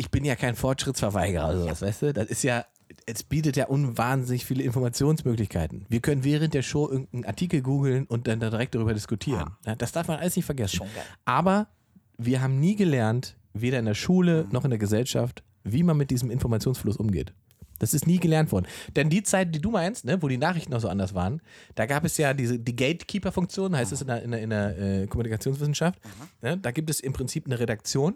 ich bin ja kein Fortschrittsverweigerer oder sowas, weißt du? Das ist ja, es bietet ja unwahnsinnig viele Informationsmöglichkeiten. Wir können während der Show irgendeinen Artikel googeln und dann da direkt darüber diskutieren. Ja, das darf man alles nicht vergessen. Aber wir haben nie gelernt, weder in der Schule noch in der Gesellschaft, wie man mit diesem Informationsfluss umgeht. Das ist nie gelernt worden. Denn die Zeit, die du meinst, ne, wo die Nachrichten noch so anders waren, da gab es ja diese die Gatekeeper-Funktion, heißt es in der, in der, in der äh, Kommunikationswissenschaft. Ne, da gibt es im Prinzip eine Redaktion,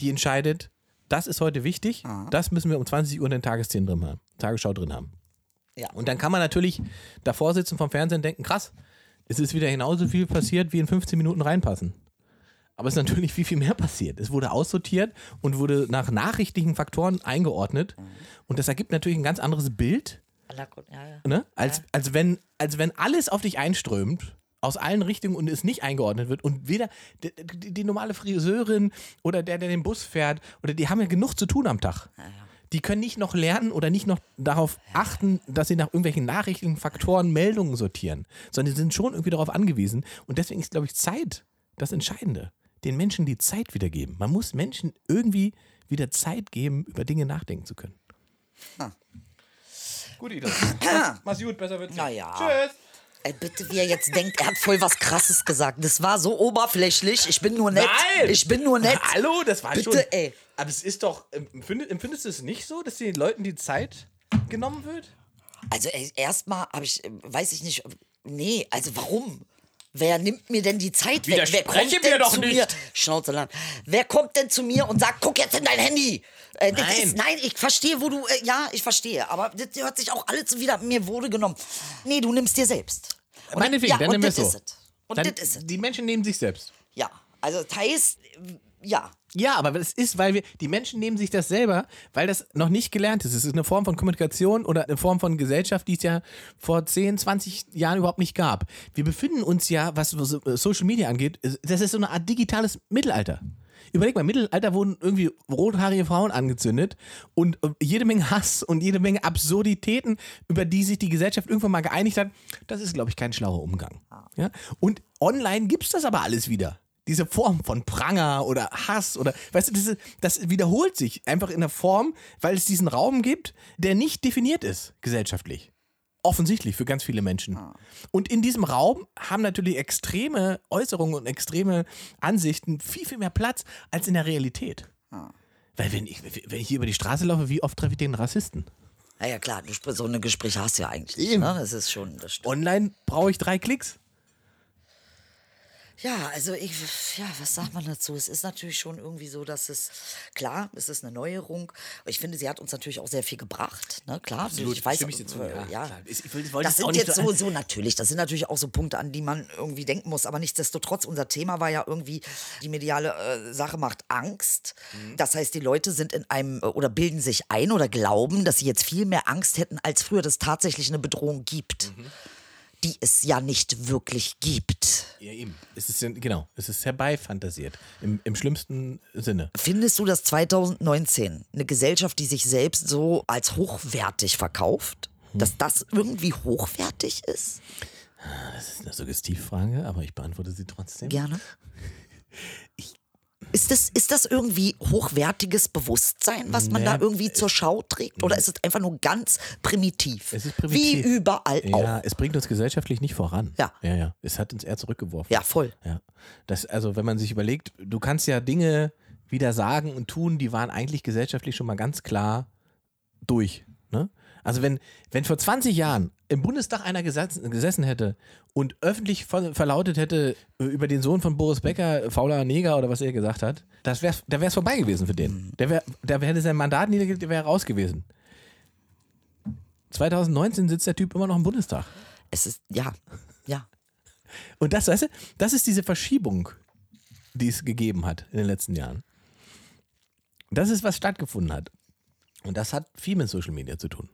die entscheidet, das ist heute wichtig, das müssen wir um 20 Uhr in den Tagesthemen drin haben, Tagesschau drin haben. Ja. Und dann kann man natürlich davor sitzen vom Fernsehen und denken, krass, es ist wieder genauso viel passiert, wie in 15 Minuten reinpassen. Aber es ist natürlich viel, viel mehr passiert. Es wurde aussortiert und wurde nach nachrichtlichen Faktoren eingeordnet. Und das ergibt natürlich ein ganz anderes Bild, Ja, ja. ne? als, als, wenn, als wenn alles auf dich einströmt, aus allen Richtungen und es nicht eingeordnet wird. Und weder die, die, die normale Friseurin oder der, der den Bus fährt, oder die haben ja genug zu tun am Tag. Die können nicht noch lernen oder nicht noch darauf achten, dass sie nach irgendwelchen nachrichtlichen Faktoren Meldungen sortieren, sondern sie sind schon irgendwie darauf angewiesen. Und deswegen ist, glaube ich, Zeit das Entscheidende. Den Menschen die Zeit wiedergeben. Man muss Menschen irgendwie wieder Zeit geben, über Dinge nachdenken zu können. Gut, Ida. Mach's gut, besser wird's. Na ja. Tschüss. Ey, bitte, wie er jetzt denkt, er hat voll was Krasses gesagt. Das war so oberflächlich. Ich bin nur nett. Nein! Ich bin nur nett. Hallo, das war Bitte, schon. ey. Aber es ist doch. Empfindest, empfindest du es nicht so, dass den Leuten die Zeit genommen wird? Also erstmal habe ich, äh, weiß ich nicht, nee, also warum? Wer nimmt mir denn die Zeit weg? Wer kommt mir denn doch zu nicht. mir? Schnauze lang. Wer kommt denn zu mir und sagt, guck jetzt in dein Handy? Äh, Nein. Ist, nein, ich verstehe, wo du, äh, ja, ich verstehe, aber das hört sich auch alles wieder, mir wurde genommen. Nee, du nimmst dir selbst. Und Meinetwegen, ja, dann das es so. ist es. Und das ist es. die Menschen nehmen sich selbst. Ja, also das heißt, ja, Ja, aber das ist, weil wir, die Menschen nehmen sich das selber, weil das noch nicht gelernt ist. Es ist eine Form von Kommunikation oder eine Form von Gesellschaft, die es ja vor 10, 20 Jahren überhaupt nicht gab. Wir befinden uns ja, was so- Social Media angeht, das ist so eine Art digitales Mittelalter. Überleg mal, im Mittelalter wurden irgendwie rothaarige Frauen angezündet und äh, jede Menge Hass und jede Menge Absurditäten, über die sich die Gesellschaft irgendwann mal geeinigt hat. Das ist, glaube ich, kein schlauer Umgang. Ja? Und online gibt es das aber alles wieder diese Form von Pranger oder Hass oder, weißt du, das, ist- das wiederholt sich einfach in der Form, weil es diesen Raum gibt, der nicht definiert ist gesellschaftlich. Offensichtlich für ganz viele Menschen. Und in diesem Raum haben natürlich extreme Äußerungen und extreme Ansichten viel, viel mehr Platz als in der Realität. Weil wenn ich, wenn ich hier über die Straße laufe, wie oft treffe ich den Rassisten? naja klar, so eine Gespräche hast du ja eigentlich Eben. ne? Das ist schon, das. Online brauche ich drei Klicks. Ja, also ich, ja, was sagt man dazu? Es ist natürlich schon irgendwie so, dass es, klar, es ist eine Neuerung. Ich finde, sie hat uns natürlich auch sehr viel gebracht, ne? Klar, Absolut, ich weiß, ich dir zu, äh, ja, ja. Ich Das sind jetzt so so natürlich, das sind natürlich auch so Punkte, an die man irgendwie denken muss, aber nichtsdestotrotz, unser Thema war ja irgendwie, die mediale äh, Sache macht Angst. Mhm. Das heißt, die Leute sind in einem, äh, oder bilden sich ein oder glauben, dass sie jetzt viel mehr Angst hätten, als früher, dass es tatsächlich eine Bedrohung gibt. Mhm. Die es ja nicht wirklich gibt. Ja, eben. Es ist genau, es ist herbeifantasiert. Im, Im schlimmsten Sinne. Findest du, dass 2019 eine Gesellschaft, die sich selbst so als hochwertig verkauft, Hm. dass das irgendwie hochwertig ist? Das ist eine Suggestivfrage, aber ich beantworte sie trotzdem. Gerne. Ist das, ist das irgendwie hochwertiges Bewusstsein, was man Nee, da irgendwie zur Schau trägt? Oder ist es einfach nur ganz primitiv? Es ist primitiv. Wie überall Ja, auch. es bringt uns gesellschaftlich nicht voran. Ja. Ja, ja. Es hat uns eher zurückgeworfen. Ja, voll. Ja. Das, also, wenn man sich überlegt, du kannst ja Dinge wieder sagen und tun, die waren eigentlich gesellschaftlich schon mal ganz klar durch. Ne? Also, wenn, wenn vor 20 Jahren im Bundestag einer gesessen, hätte und öffentlich ver verlautet hätte äh, über den Sohn von Boris Becker, fauler Neger oder was er gesagt hat, das wär's, da wäre es vorbei gewesen für den. Der, wär, der hätte sein Mandat niedergelegt, der wäre raus gewesen. 2019 sitzt der Typ immer noch im Bundestag. Es ist, ja, ja. Und das, weißt du, das ist diese Verschiebung, die es gegeben hat in den letzten Jahren. Das ist, was stattgefunden hat. Und das hat viel mit Social Media zu tun.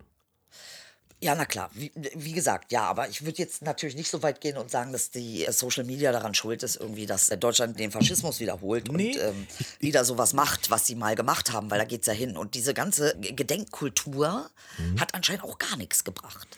Ja, na klar. Wie, wie gesagt, ja, aber ich würde jetzt natürlich nicht so weit gehen und sagen, dass die äh, Social Media daran schuld ist, irgendwie, dass äh, Deutschland den Faschismus wiederholt Nee. und ähm, wieder sowas macht, was sie mal gemacht haben, weil da geht's ja hin. Und diese ganze Gedenkkultur Mhm. hat anscheinend auch gar nichts gebracht.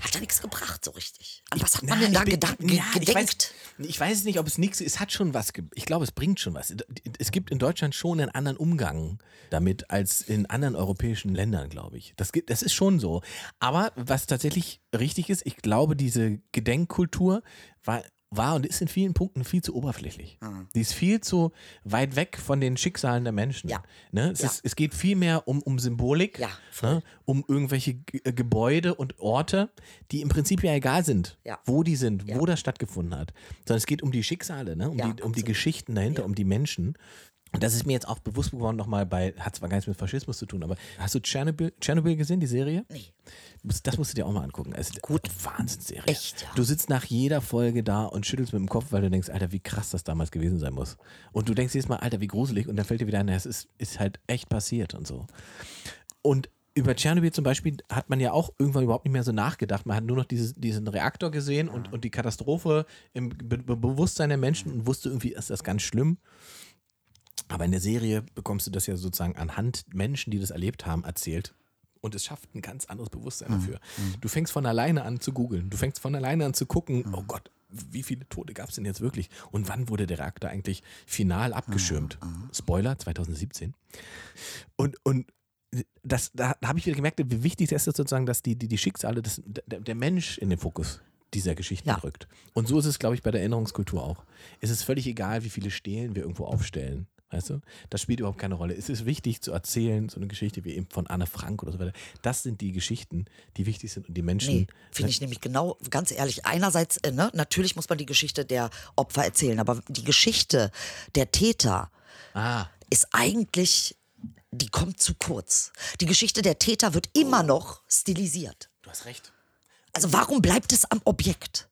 Hat ja nichts gebracht, so richtig. An was hat man Na, denn da gedacht, ich weiß, gedenkt? ich weiß nicht, ob es nichts Es hat schon was. Ich glaube, es bringt schon was. Es gibt in Deutschland schon einen anderen Umgang damit als in anderen europäischen Ländern, glaube ich. Das, gibt, das ist schon so. Aber was tatsächlich richtig ist, ich glaube, diese Gedenkkultur war, war und ist in vielen Punkten viel zu oberflächlich. Die ist viel zu weit weg von den Schicksalen der Menschen. Ja. Ne? Es, Ja. ist, es geht viel mehr um, um Symbolik, Ja, ne? um irgendwelche G äh, Gebäude und Orte, die im Prinzip ja egal sind, Ja. wo die sind, wo das stattgefunden hat. Sondern es geht um die Schicksale, ne? um, die, um die. Geschichten dahinter, um die Menschen. Das ist mir jetzt auch bewusst geworden, nochmal bei, hat zwar gar nichts mit Faschismus zu tun, aber hast du Tschernobyl, Tschernobyl gesehen, die Serie? Nee. Das musst du dir auch mal angucken. Es ist Gut. Wahnsinnsserie. Echt, ja. Du sitzt nach jeder Folge da und schüttelst mit dem Kopf, weil du denkst, Alter, wie krass das damals gewesen sein muss. Und du denkst jedes Mal, Alter, wie gruselig. Und dann fällt dir wieder ein, es ist, ist halt echt passiert und so. Und über Tschernobyl zum Beispiel hat man ja auch irgendwann überhaupt nicht mehr so nachgedacht. Man hat nur noch dieses, diesen Reaktor gesehen und, und die Katastrophe im Be Bewusstsein der Menschen und wusste irgendwie, ist das ganz schlimm. Aber in der Serie bekommst du das ja sozusagen anhand Menschen, die das erlebt haben, erzählt. Und es schafft ein ganz anderes Bewusstsein dafür. Du fängst von alleine an zu googeln. Du fängst von alleine an zu gucken, oh Gott, wie viele Tote gab es denn jetzt wirklich? Und wann wurde der Reaktor eigentlich final abgeschirmt? Spoiler, 2017. Und, und das, da habe ich wieder gemerkt, wie wichtig es ist sozusagen, dass die, die, die Schicksale, des, der, der Mensch in den Fokus dieser Geschichten Ja. rückt. Und so ist es, glaube ich, bei der Erinnerungskultur auch. Es ist völlig egal, wie viele Stelen wir irgendwo aufstellen. Weißt du? Das spielt überhaupt keine Rolle. Es ist wichtig zu erzählen, so eine Geschichte wie eben von Anne Frank oder so weiter. Das sind die Geschichten, die wichtig sind und die Menschen. Nee, finde ich nämlich genau, ganz ehrlich, einerseits, äh, ne, natürlich muss man die Geschichte der Opfer erzählen, aber die Geschichte der Täter Ah, ist eigentlich, die kommt zu kurz. Die Geschichte der Täter wird immer noch stilisiert. du hast recht. Also warum bleibt es am Objekt?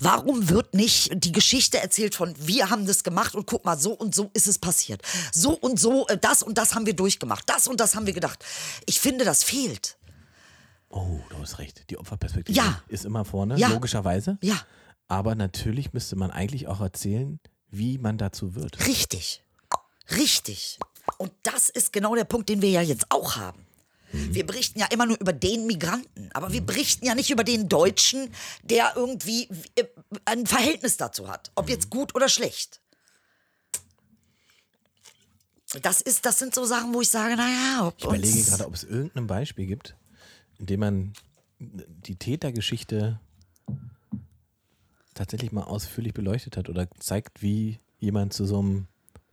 Warum wird nicht die Geschichte erzählt von, wir haben das gemacht und guck mal, so und so ist es passiert. So und so, äh, das und das haben wir durchgemacht. Das und das haben wir gedacht. Ich finde, das fehlt. Oh, du hast recht. Die Opferperspektive Ja. ist immer vorne, Ja. logischerweise. Ja. Aber natürlich müsste man eigentlich auch erzählen, wie man dazu wird. Richtig. Richtig. Und das ist genau der Punkt, den wir ja jetzt auch haben. Wir berichten ja immer nur über den Migranten, aber wir berichten ja nicht über den Deutschen, der irgendwie äh, ein Verhältnis dazu hat, ob jetzt gut oder schlecht. Das ist, das sind so Sachen, wo ich sage, naja, ob Ich überlege gerade, ob es irgendein Beispiel gibt, in dem man die Tätergeschichte tatsächlich mal ausführlich beleuchtet hat oder zeigt, wie jemand zu so einem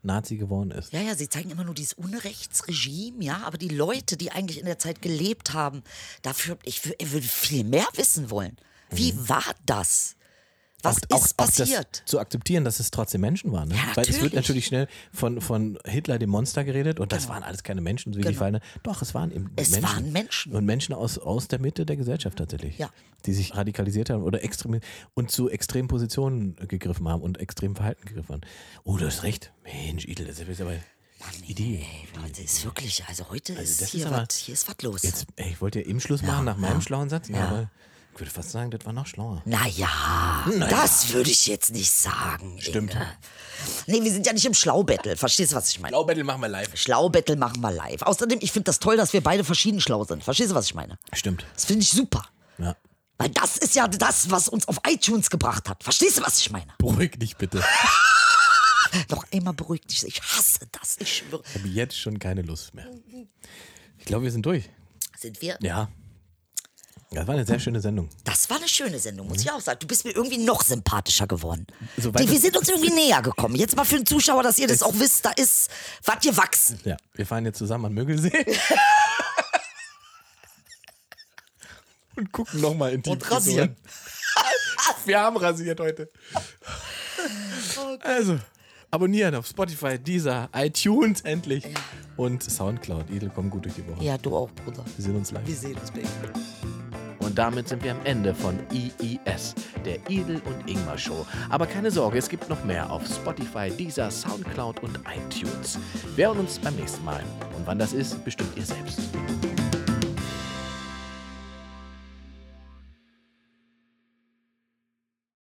Nazi geworden ist. Ja, ja, sie zeigen immer nur dieses Unrechtsregime, ja, aber die Leute, die eigentlich in der Zeit gelebt haben, dafür, ich, ich würde viel mehr wissen wollen. Wie Mhm. war das? Was auch, ist auch, auch passiert? zu akzeptieren, dass es trotzdem Menschen waren. Ne? Ja, Weil es wird natürlich. schnell von, von Hitler, dem Monster, geredet und das waren alles keine Menschen, so wie die Genau. Fallen. Doch, es waren eben Es Menschen. waren Menschen. Und Menschen aus, aus der Mitte der Gesellschaft tatsächlich. Ja. Die sich radikalisiert haben oder extrem und zu extremen Positionen gegriffen haben und extremen Verhalten gegriffen haben. Oh, du hast recht. Mensch, Idel, das ist aber Idee. Ey, Leute, ist wirklich, also heute das ist, ist hier, aber- was, hier ist was los. Jetzt, ey, ich wollte ja eben Schluss machen nach meinem schlauen Satz, ja. Ja. aber ich würde fast sagen, das war noch schlauer. Naja, das würde ich jetzt nicht sagen. Stimmt. Inge. Nee, wir sind ja nicht im Schlaubattle. Verstehst du, was ich meine? Blaubattle machen wir live. Schlaubattle machen wir live. Außerdem, ich finde das toll, dass wir beide verschieden schlau sind. Verstehst du, was ich meine? Stimmt. Das finde ich super. Ja. Weil das ist ja das, was uns auf iTunes gebracht hat. Verstehst du, was ich meine? Beruhig dich bitte. Noch einmal beruhig dich. Ich hasse das. Ich schwöre. Ich habe jetzt schon keine Lust mehr. Ich glaube, wir sind durch. Sind wir? Ja. Das war eine sehr schöne Sendung. Das war eine schöne Sendung, muss ich auch sagen. Du bist mir irgendwie noch sympathischer geworden. Die, wir sind uns irgendwie näher gekommen. Jetzt mal für den Zuschauer, dass ihr das auch wisst, da ist was gewachsen. Ja, wir fahren jetzt zusammen an Mögelsee. Und gucken nochmal in die Und rasieren. Wir haben rasiert heute. Also, abonnieren auf Spotify, Deezer, iTunes endlich. Und Soundcloud. Idel, komm gut durch die Woche. Ja, du auch, Bruder. Wir sehen uns live. Wir sehen uns, Baby. Und damit sind wir am Ende von IIS, der Idel und Ingmar Show. Aber keine Sorge, es gibt noch mehr auf Spotify, Deezer, Soundcloud und iTunes. Wir hören uns beim nächsten Mal. Und wann das ist, bestimmt ihr selbst.